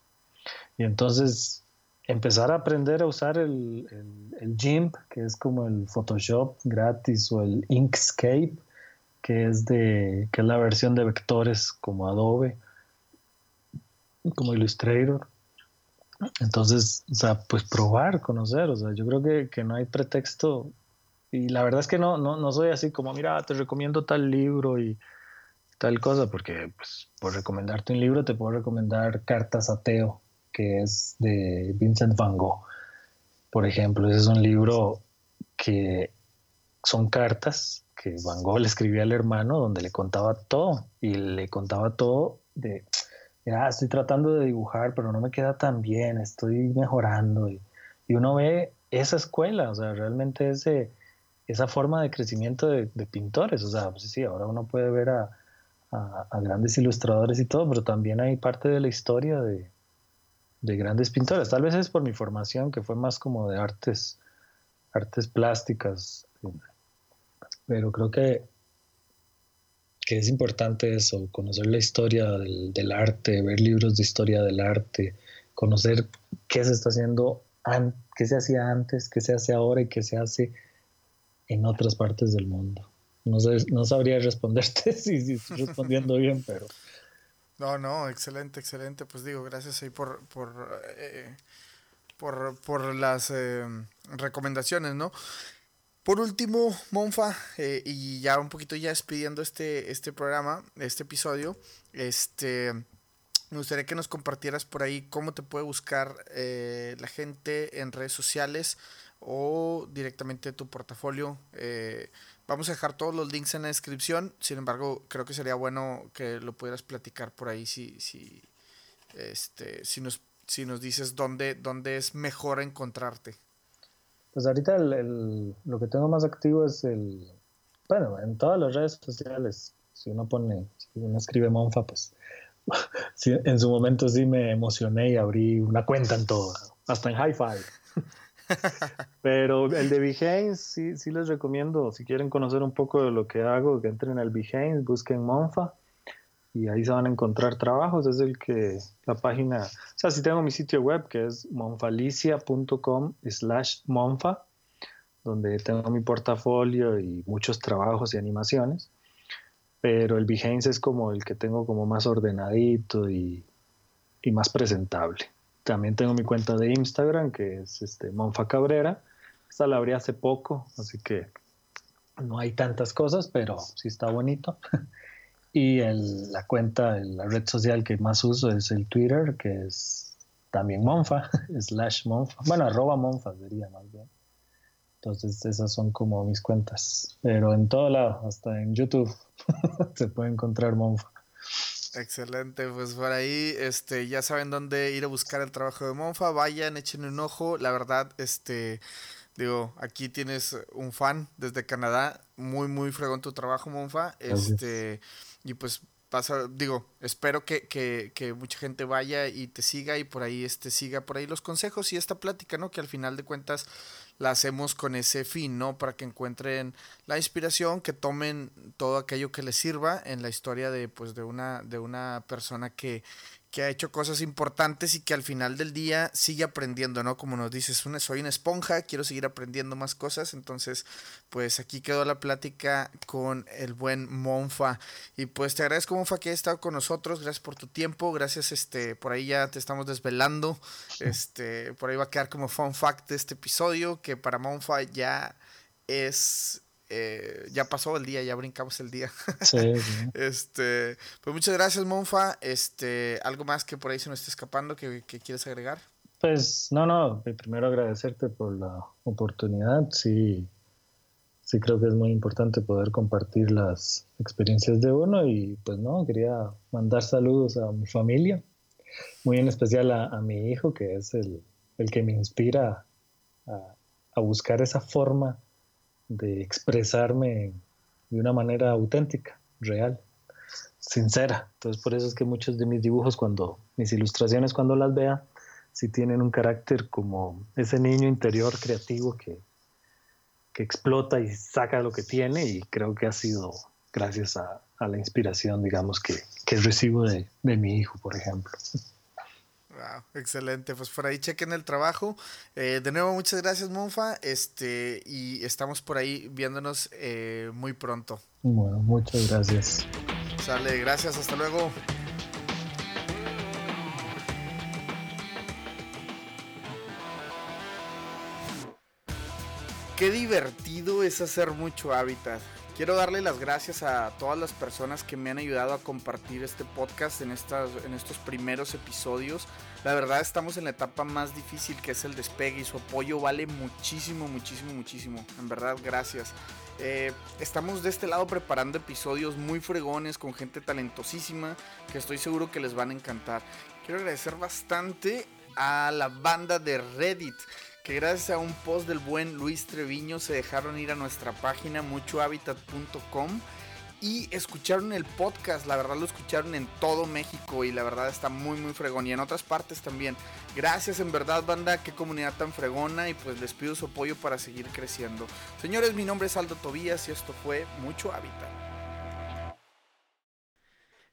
Y entonces empezar a aprender a usar el, el, el GIMP, que es como el Photoshop gratis, o el Inkscape, que es de que es la versión de vectores como Adobe, como Illustrator. Entonces, o sea, pues probar, conocer, o sea, yo creo que, que no hay pretexto. Y la verdad es que no, no, no soy así como, mira, te recomiendo tal libro y tal cosa, porque pues, por recomendarte un libro te puedo recomendar Cartas a Teo, que es de Vincent Van Gogh. Por ejemplo, ese es un libro que son cartas que Van Gogh le escribía al hermano donde le contaba todo y le contaba todo de, ya estoy tratando de dibujar, pero no me queda tan bien, estoy mejorando. Y, uno ve esa escuela, o sea, realmente ese, esa forma de crecimiento de, pintores, o sea, pues sí, ahora uno puede ver a, a, grandes ilustradores y todo, pero también hay parte de la historia de, de grandes pintores. Tal vez es por mi formación, que fue más como de artes, artes plásticas, pero creo que, que es importante eso, conocer la historia del, arte, ver libros de historia del arte, conocer qué se está haciendo, qué se hacía antes, qué se hace ahora y qué se hace en otras partes del mundo. No, no sabría responderte si, estoy respondiendo bien, pero... No, no, excelente, excelente. Pues digo, gracias ahí por, por, eh, por, las eh, recomendaciones, ¿no? Por último, Monfa, eh, y ya un poquito ya despidiendo este, este programa, este episodio, este, me gustaría que nos compartieras por ahí cómo te puede buscar eh, la gente en redes sociales o directamente tu portafolio. Eh, vamos a dejar todos los links en la descripción, sin embargo, creo que sería bueno que lo pudieras platicar por ahí si, si, este, si, nos, si nos dices dónde, dónde es mejor encontrarte. Pues ahorita el, lo que tengo más activo es el, bueno, en todas las redes sociales, si uno pone, si uno escribe Monfa, pues en su momento sí me emocioné y abrí una cuenta en todo, hasta en Hi-Fi. Pero el de Behance sí, sí les recomiendo, si quieren conocer un poco de lo que hago, que entren al Behance, busquen Monfa y ahí se van a encontrar trabajos. Es el que la página, o sea, si tengo mi sitio web que es monfalicia.com slash monfa, donde tengo mi portafolio y muchos trabajos y animaciones. Pero el Behance es como el que tengo como más ordenadito y, y más presentable. También tengo mi cuenta de Instagram que es este Monfa Cabrera. Esta la abrí hace poco, así que no hay tantas cosas, pero sí está bonito. Y el, la cuenta, la red social que más uso es el Twitter, que es también Monfa, slash Monfa. Bueno, arroba Monfa sería más bien. Entonces esas son como mis cuentas. Pero en todo lado, hasta en YouTube, se puede encontrar Monfa. Excelente, pues por ahí este, ya saben dónde ir a buscar el trabajo de Monfa, vayan, echen un ojo, la verdad, este, digo, aquí tienes un fan desde Canadá, muy, muy fregón tu trabajo, Monfa, este, y pues pasa, digo, espero que, que, que, mucha gente vaya y te siga y por ahí este, siga por ahí los consejos y esta plática, ¿no? Que al final de cuentas la hacemos con ese fin, ¿no? Para que encuentren la inspiración, que tomen todo aquello que les sirva en la historia de, pues, de una, de una persona que, que ha hecho cosas importantes y que al final del día sigue aprendiendo, ¿no? Como nos dices, una, soy una esponja, quiero seguir aprendiendo más cosas, entonces pues aquí quedó la plática con el buen Monfa. Y pues te agradezco Monfa que hayas estado con nosotros, gracias por tu tiempo, gracias este, por ahí ya te estamos desvelando, este, por ahí va a quedar como fun fact de este episodio que para Monfa ya es eh, ya pasó el día, ya brincamos el día. Sí, este, pues muchas gracias, Monfa. Este, ¿algo más que por ahí se nos esté escapando que, quieres agregar? Pues no, no, primero agradecerte por la oportunidad. Sí, sí creo que es muy importante poder compartir las experiencias de uno y pues no, quería mandar saludos a mi familia, muy en especial a, mi hijo, que es el, el que me inspira a, a buscar esa forma de expresarme de una manera auténtica, real, sincera. Entonces por eso es que muchos de mis dibujos, cuando mis ilustraciones, cuando las vea, sí tienen un carácter como ese niño interior creativo que, que explota y saca lo que tiene y creo que ha sido gracias a, la inspiración, digamos, que, recibo de, de mi hijo, por ejemplo. Wow, excelente. Pues por ahí chequen el trabajo. Eh, de nuevo, muchas gracias, Monfa. Este, y estamos por ahí viéndonos eh, muy pronto. Bueno, muchas gracias. Sale, gracias, hasta luego. Qué divertido es hacer mucho hábitat. Quiero darle las gracias a todas las personas que me han ayudado a compartir este podcast en, estas, en estos primeros episodios. La verdad estamos en la etapa más difícil que es el despegue y su apoyo vale muchísimo, muchísimo, muchísimo. En verdad, gracias. Eh, estamos de este lado preparando episodios muy fregones con gente talentosísima que estoy seguro que les van a encantar. Quiero agradecer bastante a la banda de Reddit que gracias a un post del buen Luis Treviño se dejaron ir a nuestra página muchohabitat.com y escucharon el podcast, la verdad lo escucharon en todo México y la verdad está muy muy fregón y en otras partes también. Gracias en verdad banda, qué comunidad tan fregona y pues les pido su apoyo para seguir creciendo. Señores, mi nombre es Aldo Tobías y esto fue Mucho Hábitat.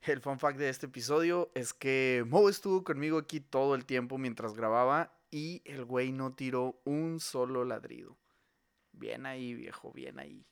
El fun fact de este episodio es que Mo estuvo conmigo aquí todo el tiempo mientras grababa y el güey no tiró un solo ladrido. Bien ahí, viejo, bien ahí.